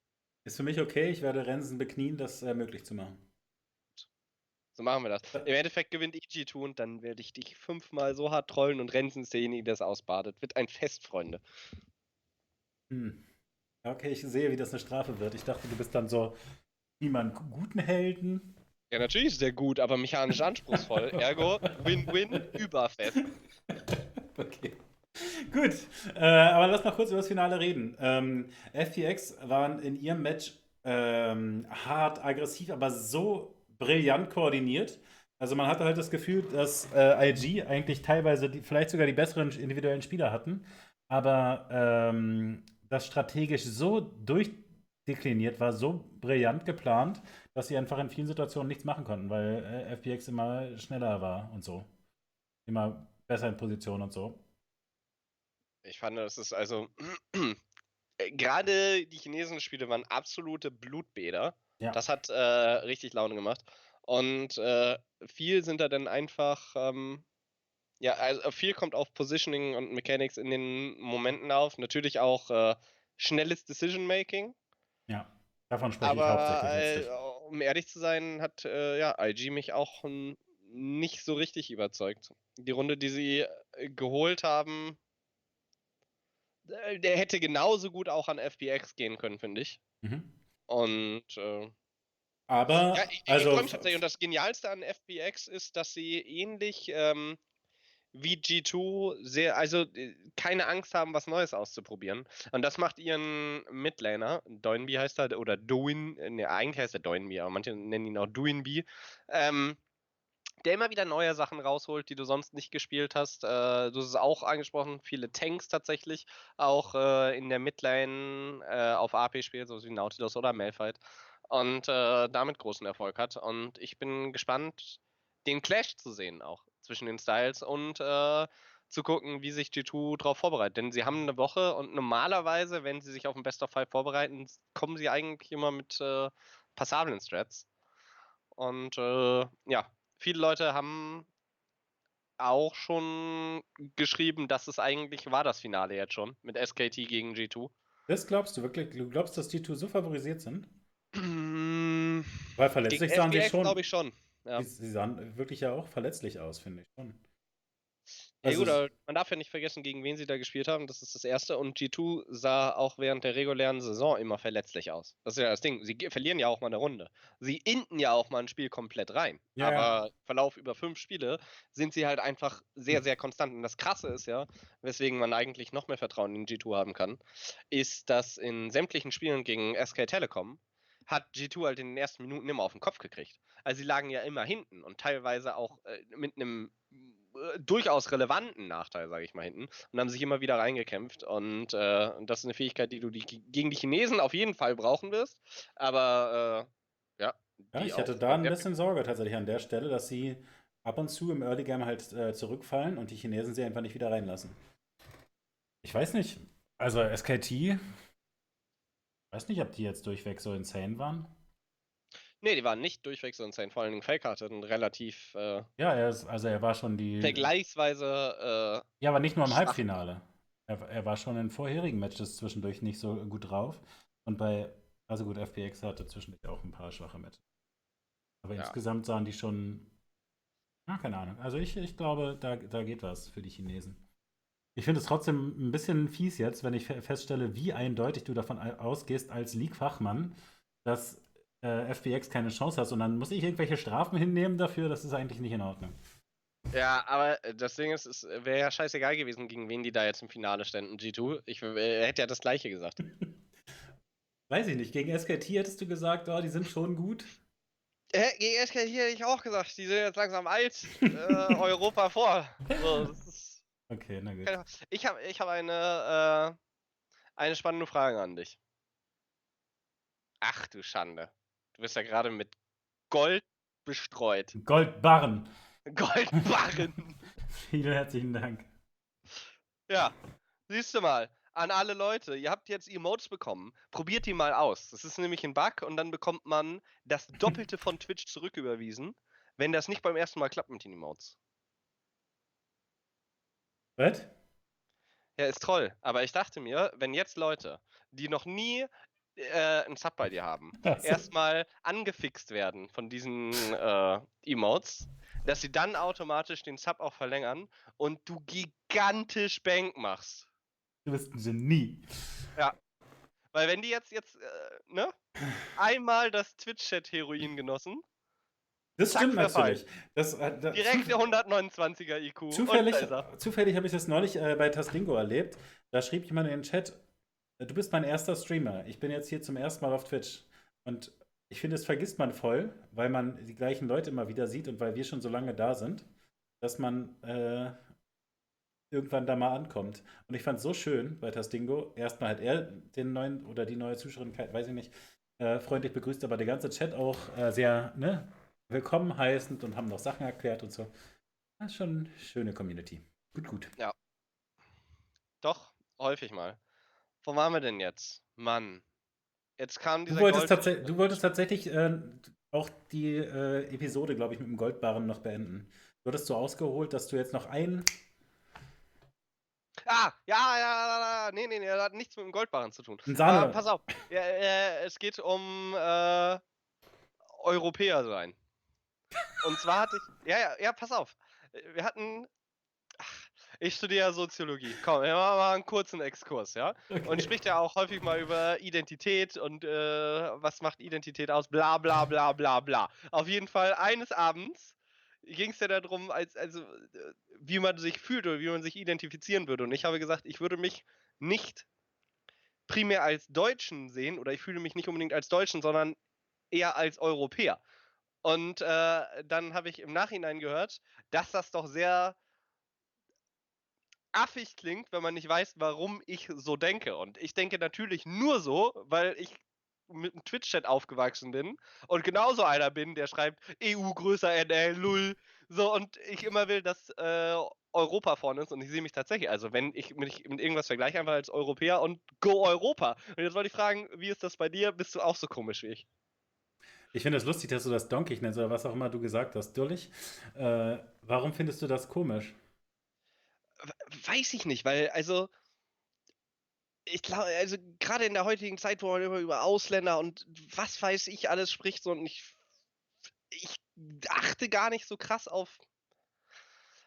Ist für mich okay. Ich werde Rensen beknien, das äh, möglich zu machen. So machen wir das. Im Endeffekt gewinnt EG2 und dann werde ich dich fünfmal so hart trollen und Rensen ist derjenige, der es ausbadet. Wird ein Fest, Freunde. Hm. Okay, ich sehe, wie das eine Strafe wird. Ich dachte, du bist dann so wie man guten Helden ja, natürlich ist der gut, aber mechanisch anspruchsvoll. Ergo, Win-Win, überfest. Okay. Gut, äh, aber lass mal kurz über das Finale reden. Ähm, FTX waren in ihrem Match ähm, hart, aggressiv, aber so brillant koordiniert. Also man hatte halt das Gefühl, dass äh, IG eigentlich teilweise die, vielleicht sogar die besseren individuellen Spieler hatten, aber ähm, das strategisch so durchdekliniert war, so brillant geplant, dass sie einfach in vielen Situationen nichts machen konnten, weil äh, FPX immer schneller war und so. Immer besser in Position und so. Ich fand, das ist also. Äh, gerade die chinesischen Spiele waren absolute Blutbäder. Ja. Das hat äh, richtig Laune gemacht. Und äh, viel sind da dann einfach. Ähm, ja, also viel kommt auf Positioning und Mechanics in den Momenten auf. Natürlich auch äh, schnelles Decision Making. Ja, davon spreche Aber, ich hauptsächlich. Äh, um ehrlich zu sein, hat äh, ja, IG mich auch nicht so richtig überzeugt. Die Runde, die sie äh, geholt haben, der hätte genauso gut auch an FBX gehen können, finde ich. Mhm. Und äh, aber ja, ich, also ich tatsächlich. Und das Genialste an FBX ist, dass sie ähnlich ähm, wie G2 sehr, also äh, keine Angst haben, was Neues auszuprobieren. Und das macht ihren Midlaner, Doinby heißt er, oder Doin, ne, eigentlich heißt er Doinby, aber manche nennen ihn auch Doinby, ähm, der immer wieder neue Sachen rausholt, die du sonst nicht gespielt hast. Äh, du hast es auch angesprochen, viele Tanks tatsächlich, auch äh, in der Midlane äh, auf AP spielt, so wie Nautilus oder Malphite. Und äh, damit großen Erfolg hat. Und ich bin gespannt, den Clash zu sehen auch zwischen den Styles und äh, zu gucken, wie sich G2 darauf vorbereitet. Denn sie haben eine Woche und normalerweise, wenn sie sich auf ein Best of Five vorbereiten, kommen sie eigentlich immer mit äh, passablen Strats. Und äh, ja, viele Leute haben auch schon geschrieben, dass es eigentlich war das Finale jetzt schon mit SKT gegen G2. Das glaubst du wirklich? Du glaubst, dass G2 so favorisiert sind? Weil verletzlich sahen sie schon. glaube ich schon. Ja. Sie, sie sahen wirklich ja auch verletzlich aus, finde ich schon. Ja, Also gut, man darf ja nicht vergessen, gegen wen sie da gespielt haben. Das ist das Erste. Und G2 sah auch während der regulären Saison immer verletzlich aus. Das ist ja das Ding. Sie verlieren ja auch mal eine Runde. Sie inten ja auch mal ein Spiel komplett rein. Ja, ja. aber Verlauf über fünf Spiele sind sie halt einfach sehr, sehr konstant. Und das Krasse ist ja, weswegen man eigentlich noch mehr Vertrauen in G2 haben kann, ist, dass in sämtlichen Spielen gegen SK Telekom hat G2 halt in den ersten Minuten immer auf den Kopf gekriegt. Also sie lagen ja immer hinten und teilweise auch äh, mit einem äh, durchaus relevanten Nachteil, sage ich mal, hinten und haben sich immer wieder reingekämpft. Und äh, das ist eine Fähigkeit, die du die, gegen die Chinesen auf jeden Fall brauchen wirst. Aber äh, ja. Ja, ich hatte da ein bisschen Sorge tatsächlich an der Stelle, dass sie ab und zu im Early Game halt äh, zurückfallen und die Chinesen sie einfach nicht wieder reinlassen. Ich weiß nicht. Also SKT, weiß nicht, ob die jetzt durchweg so insane waren. Nee, die waren nicht durchweg so insane. Vor allen Dingen Fake hatte einen relativ äh, Ja, er ist, also er war schon die. vergleichsweise. Ja, aber nicht nur im schwach. Halbfinale. Er, er war schon in vorherigen Matches zwischendurch nicht so gut drauf. Und bei, also gut, FPX hatte zwischendurch auch ein paar schwache Matches. Aber Ja. insgesamt sahen die schon. Ja, keine Ahnung. Also ich, ich glaube, da, da geht was für die Chinesen. Ich finde es trotzdem ein bisschen fies jetzt, wenn ich fe- feststelle, wie eindeutig du davon au- ausgehst als League-Fachmann, dass äh, FPX keine Chance hat. Und dann muss ich irgendwelche Strafen hinnehmen dafür. Das ist eigentlich nicht in Ordnung. Ja, aber äh, das Ding ist, es wäre ja scheißegal gewesen, gegen wen die da jetzt im Finale ständen, G2. Ich äh, hätte ja das gleiche gesagt. Weiß ich nicht. Gegen SKT hättest du gesagt, oh, die sind schon gut. Äh, gegen SK hier hätte ich auch gesagt, die sind jetzt langsam alt, äh, Europa vor. So, das ist Okay, na gut. keine, ich habe ich hab eine, äh, eine spannende Frage an dich. Ach du Schande. Du bist ja gerade mit Gold bestreut. Goldbarren. Goldbarren. Vielen herzlichen Dank. Ja, siehst du mal. An alle Leute, ihr habt jetzt Emotes bekommen. Probiert die mal aus. Das ist nämlich ein Bug und dann bekommt man das Doppelte von Twitch zurücküberwiesen, wenn das nicht beim ersten Mal klappt mit den Emotes. Was? Ja, ist toll. Aber ich dachte mir, wenn jetzt Leute, die noch nie äh, einen Sub bei dir haben, erstmal angefixt werden von diesen äh, Emotes, dass sie dann automatisch den Sub auch verlängern und du gigantisch Bank machst. Du bist ein Genie. Weil wenn die jetzt, jetzt, äh, ne? Einmal das Twitch-Chat-Heroin genossen, Das Zack, stimmt natürlich. Das, äh, da- direkt der zuf- 129er IQ. zufällig zufällig habe ich das neulich äh, bei Tastingo erlebt. Da schrieb jemand in den Chat, äh, du bist mein erster Streamer. Ich bin jetzt hier zum ersten Mal auf Twitch. Und ich finde, das vergisst man voll, weil man die gleichen Leute immer wieder sieht und weil wir schon so lange da sind, dass man äh, irgendwann da mal ankommt. Und ich fand es so schön bei Tastingo. Erstmal hat er den neuen oder die neue Zuschauerin, weiß ich nicht, äh, freundlich begrüßt, aber der ganze Chat auch äh, sehr ne, willkommen heißend und haben noch Sachen erklärt und so. Das ist schon eine schöne Community. Gut, gut. Doch, häufig mal. Wo waren wir denn jetzt? Mann. Jetzt kam Du dieser wolltest, Gold- tatsä- du wolltest tatsächlich äh, auch die äh, Episode, glaube ich, mit dem Goldbarren noch beenden. Du hattest so ausgeholt, dass du jetzt noch ein. Ah, ja, ja, ja, ja, nee, nee, nee, das hat nichts mit dem Goldbarren zu tun. Sahne. Aber pass auf, ja, äh, es geht um äh, Europäer sein. Und zwar hatte ich, ja, ja, ja, pass auf, wir hatten, ach, ich studiere Soziologie. Komm, wir machen mal einen kurzen Exkurs, ja? Und spricht ja auch häufig mal über Identität und äh, was macht Identität aus, bla bla bla bla bla. Auf jeden Fall eines Abends ging es ja darum, als, also, wie man sich fühlt oder wie man sich identifizieren würde. Und ich habe gesagt, ich würde mich nicht primär als Deutschen sehen oder ich fühle mich nicht unbedingt als Deutschen, sondern eher als Europäer. Und äh, dann habe ich im Nachhinein gehört, dass das doch sehr affig klingt, wenn man nicht weiß, warum ich so denke. Und ich denke natürlich nur so, weil ich mit dem Twitch-Chat aufgewachsen bin und genauso einer bin, der schreibt EU größer NL, lull. So, und ich immer will, dass äh, Europa vorne ist und ich sehe mich tatsächlich, also wenn ich mich mit irgendwas vergleiche, einfach als Europäer und go Europa. Und jetzt wollte ich fragen, wie ist das bei dir? Bist du auch so komisch wie ich? Ich finde es lustig, dass du das Donkey nennst oder was auch immer du gesagt hast, Dullig. Äh, warum findest du das komisch? Weiß ich nicht, weil, also, ich glaube, also gerade in der heutigen Zeit, wo man immer über Ausländer und was weiß ich alles spricht, so und ich, ich achte gar nicht so krass auf.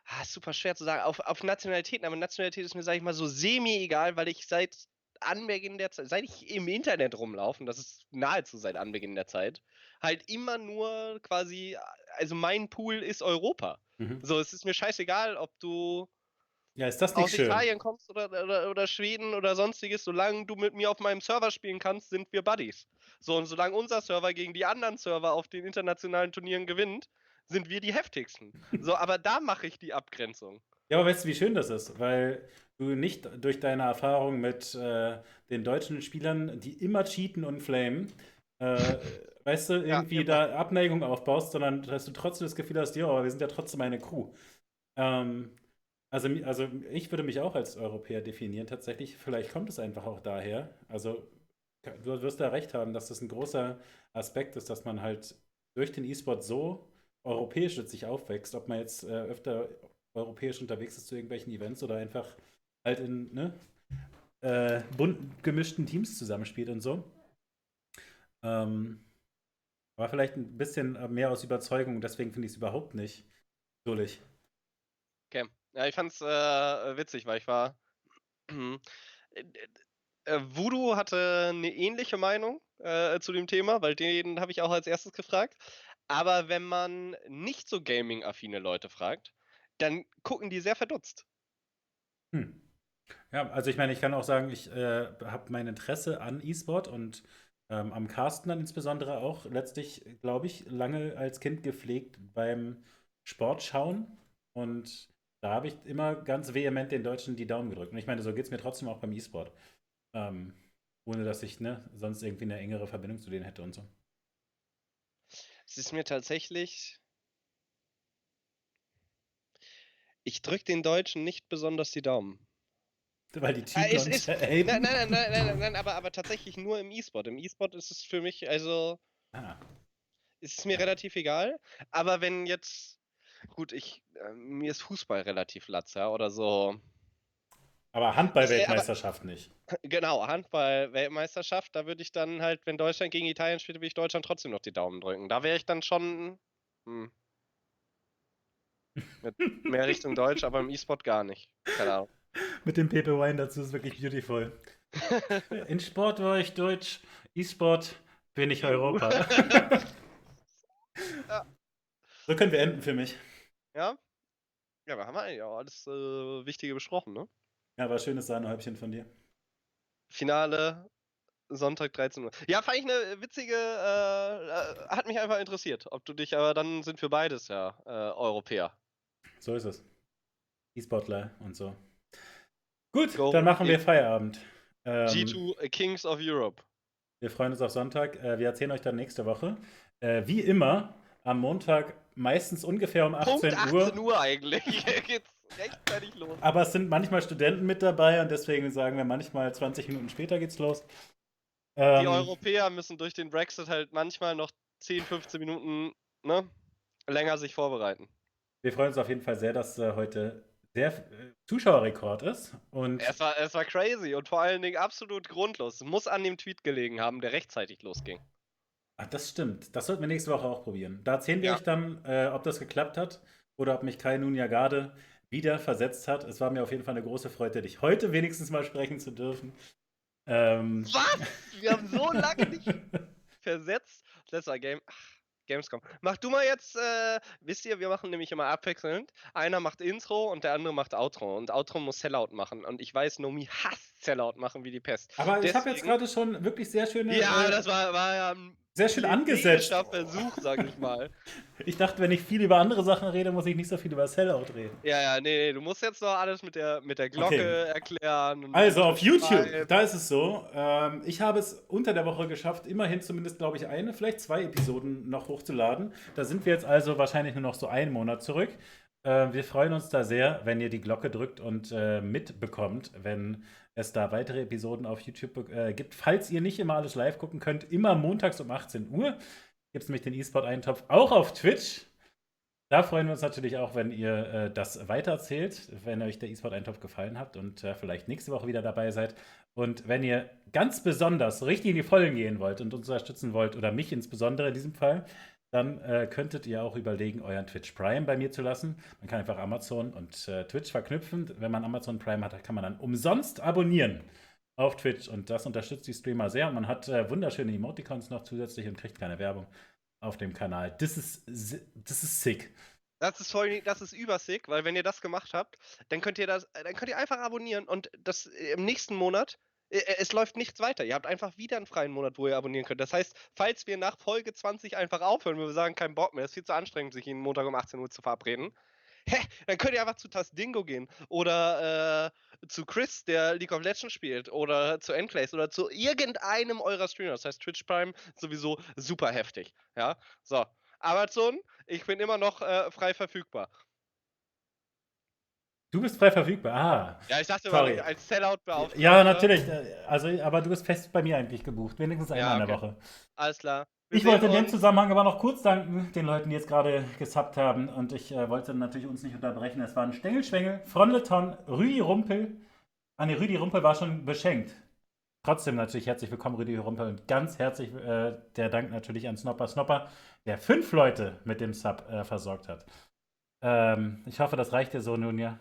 Ah, super schwer zu sagen, auf, auf Nationalitäten, aber Nationalität ist mir, sag ich mal, so semi-egal, weil ich seit Anbeginn der Zeit, seit ich im Internet rumlaufe, und das ist nahezu seit Anbeginn der Zeit, halt immer nur quasi, also mein Pool ist Europa. Mhm. So, es ist mir scheißegal, ob du Ja, ist das nicht aus schön? Italien kommst oder, oder, oder Schweden oder sonstiges, solange du mit mir auf meinem Server spielen kannst, sind wir Buddies. So, und solange unser Server gegen die anderen Server auf den internationalen Turnieren gewinnt, sind wir die heftigsten. So, aber da mache ich die Abgrenzung. Ja, aber weißt du, wie schön das ist? Weil du nicht durch deine Erfahrung mit äh, den deutschen Spielern, die immer cheaten und flamen, äh, weißt du, Ja, irgendwie immer. da Abneigung aufbaust, sondern dass du trotzdem das Gefühl hast, ja, aber wir sind ja trotzdem eine Crew. Ähm, also, also ich würde mich auch als Europäer definieren, tatsächlich. Vielleicht kommt es einfach auch daher. Also du wirst da recht haben, dass das ein großer Aspekt ist, dass man halt durch den E-Sport so europäisch sich aufwächst, ob man jetzt äh, öfter europäisch unterwegs ist zu irgendwelchen Events oder einfach halt in ne, äh, bunt gemischten Teams zusammenspielt und so. Ähm, aber vielleicht ein bisschen mehr aus Überzeugung, deswegen finde ich es überhaupt nicht dullig. Okay. Ja, ich fand's äh, witzig, weil ich war. äh, äh, Voodoo hatte eine ähnliche Meinung äh, zu dem Thema, weil den habe ich auch als erstes gefragt. Aber wenn man nicht so gaming-affine Leute fragt, dann gucken die sehr verdutzt. Hm. Ja, also ich meine, ich kann auch sagen, ich äh, habe mein Interesse an E-Sport und ähm, am Casten dann insbesondere auch letztlich, glaube ich, lange als Kind gepflegt beim Sport schauen. Und da habe ich immer ganz vehement den Deutschen die Daumen gedrückt. Und ich meine, so geht es mir trotzdem auch beim E-Sport. Ähm, ohne dass ich ne, sonst irgendwie eine engere Verbindung zu denen hätte und so. Es ist mir tatsächlich. Ich drücke den Deutschen nicht besonders die Daumen. Weil die Ah, es cheaten ist- haten. Nein, nein, nein, nein, nein, nein, nein aber, aber tatsächlich nur im E-Sport. Im E-Sport ist es für mich, also, Ah, ist es mir relativ egal. Aber wenn jetzt, gut, ich, äh, mir ist Fußball relativ latz, ja, oder so. aber Ich, äh, aber- Handball-Weltmeisterschaft nicht. Genau, Handball-Weltmeisterschaft, da würde ich dann halt, wenn Deutschland gegen Italien spielt, würde ich Deutschland trotzdem noch die Daumen drücken. Da wäre ich dann schon hm, mit mehr Richtung Deutsch, aber im E-Sport gar nicht. Keine Ahnung. Mit dem Pepe Wine dazu ist wirklich beautiful. In Sport war ich Deutsch, E-Sport bin ich Europa. Ja. So können wir enden für mich. Ja? Ja, aber haben wir eigentlich auch alles äh, Wichtige besprochen, ne? Ja, war schönes Sahnehäubchen von dir. Finale Sonntag 13 Uhr. Ja, fand ich eine witzige, äh, äh, hat mich einfach interessiert, ob du dich, aber dann sind wir beides ja äh, Europäer. So ist es. E-Sportler und so. Gut, Go dann machen wir Feierabend. Ähm, G2 Kings of Europe. Wir freuen uns auf Sonntag. Äh, wir erzählen euch dann nächste Woche. Äh, wie immer am Montag meistens ungefähr um 18 Punkt 18 Uhr. Uhr eigentlich. Hier geht's rechtzeitig los. Aber es sind manchmal Studenten mit dabei und deswegen sagen wir manchmal 20 Minuten später geht's los. Die Ähm, Europäer müssen durch den Brexit halt manchmal noch 10, 15 Minuten ne, länger sich vorbereiten. wir freuen uns auf jeden Fall sehr, dass äh, heute der äh, Zuschauerrekord ist. Und Es war, es war crazy und vor allen Dingen absolut grundlos. Muss an dem Tweet gelegen haben, der rechtzeitig losging. Ach, das stimmt. Das sollten wir nächste Woche auch probieren. Da erzählen wir Ja. euch dann, äh, ob das geklappt hat oder ob mich Kai Nunjagade wieder versetzt hat. Es war mir auf jeden Fall eine große Freude, dich heute wenigstens mal sprechen zu dürfen. Ähm, Was? Wir haben so lange nicht versetzt. Das war Game. Ach, Gamescom. Mach du mal jetzt, äh, wisst ihr, wir machen nämlich immer abwechselnd. Einer macht Intro und der andere macht Outro. Und Outro muss Sellout machen. Und ich weiß, Nomi hasst Sellout machen wie die Pest. aber ich habe jetzt Deswegen- gerade schon wirklich sehr schöne, Ja, äh, das war, war ja sehr schön angesetzt. Versuch, sag ich mal. Ich dachte, wenn ich viel über andere Sachen rede, muss ich nicht so viel über Sellout reden. Ja, ja, nee, nee, du musst jetzt noch alles mit der, mit der Glocke Okay. erklären. und Also auf YouTube, Subscribe. da ist es so. Ähm, ich habe es unter der Woche geschafft, immerhin zumindest, glaube ich, eine, vielleicht zwei Episoden noch hochzuladen. Da sind wir jetzt also wahrscheinlich nur noch so einen Monat zurück. Äh, wir freuen uns da sehr, wenn ihr die Glocke drückt und äh, mitbekommt, wenn es da weitere Episoden auf YouTube äh, gibt. Falls ihr nicht immer alles live gucken könnt, immer montags um 18 Uhr. gibt es nämlich den E-Sport-Eintopf auch auf Twitch. Da freuen wir uns natürlich auch, wenn ihr äh, das weiterzählt, wenn euch der E-Sport-Eintopf gefallen hat und äh, vielleicht nächste Woche wieder dabei seid. Und wenn ihr ganz besonders richtig in die Vollen gehen wollt und uns unterstützen wollt, oder mich insbesondere in diesem Fall, dann äh, könntet ihr auch überlegen, euren Twitch Prime bei mir zu lassen. Man kann einfach Amazon und äh, Twitch verknüpfen. Wenn man Amazon Prime hat, kann man dann umsonst abonnieren auf Twitch und das unterstützt die Streamer sehr. Und man hat äh, wunderschöne Emoticons noch zusätzlich und kriegt keine Werbung auf dem Kanal. Das ist, das sick. Das ist voll, das ist übersick, weil wenn ihr das gemacht habt, dann könnt ihr das, dann könnt ihr einfach abonnieren und das im nächsten Monat es läuft nichts weiter. Ihr habt einfach wieder einen freien Monat, wo ihr abonnieren könnt. Das heißt, falls wir nach Folge 20 einfach aufhören, wenn wir sagen, kein Bock mehr, ist viel zu anstrengend, sich jeden Montag um 18 Uhr zu verabreden, hä, dann könnt ihr einfach zu Tastingo gehen oder äh, zu Chris, der League of Legends spielt oder zu Enclays oder zu irgendeinem eurer Streamer. Das heißt, Twitch Prime sowieso super heftig. Ja, so. Amazon, ich bin immer noch äh, frei verfügbar. Du bist frei verfügbar. Ah. Ja, ich dachte Sorry. mal, als Sellout beauftragt. Ja, natürlich. Also, aber du bist fest bei mir eigentlich gebucht. Wenigstens einmal ja, okay. in der Woche. Alles klar. Wir ich wollte in dem Zusammenhang aber noch kurz danken, den Leuten, die jetzt gerade gesubbt haben. Und ich äh, wollte natürlich uns nicht unterbrechen. Es waren Stengelschwengel, Fronleton, Rüdi Rumpel. Ah, ne, Rüdi Rumpel war schon beschenkt. Trotzdem natürlich herzlich willkommen, Rüdi Rumpel. Und ganz herzlich äh, der Dank natürlich an Snopper Snopper, der fünf Leute mit dem Sub äh, versorgt hat. Ähm, ich hoffe, das reicht dir so nun, ja.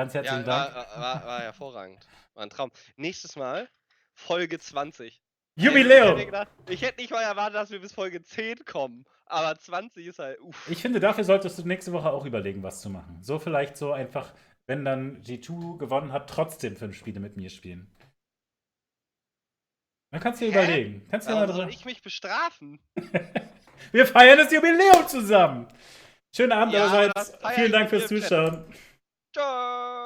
Ganz herzlichen ja, Dank. War, war, war, hervorragend. War ein Traum. Nächstes Mal Folge 20. Jubiläum! Ich hätte, gedacht, ich hätte, nicht mal erwartet, dass wir bis Folge 10 kommen. Aber 20 ist halt. Uff. Ich finde, dafür solltest du nächste Woche auch überlegen, was zu machen. So vielleicht so einfach, wenn dann G2 gewonnen hat, trotzdem fünf Spiele mit mir spielen. Dann kannst du dir überlegen. Kannst du Warum soll ich mich bestrafen? wir feiern das Jubiläum zusammen. Schönen Abend ja, allerseits. Vielen Dank fürs Zuschauen. Ciao.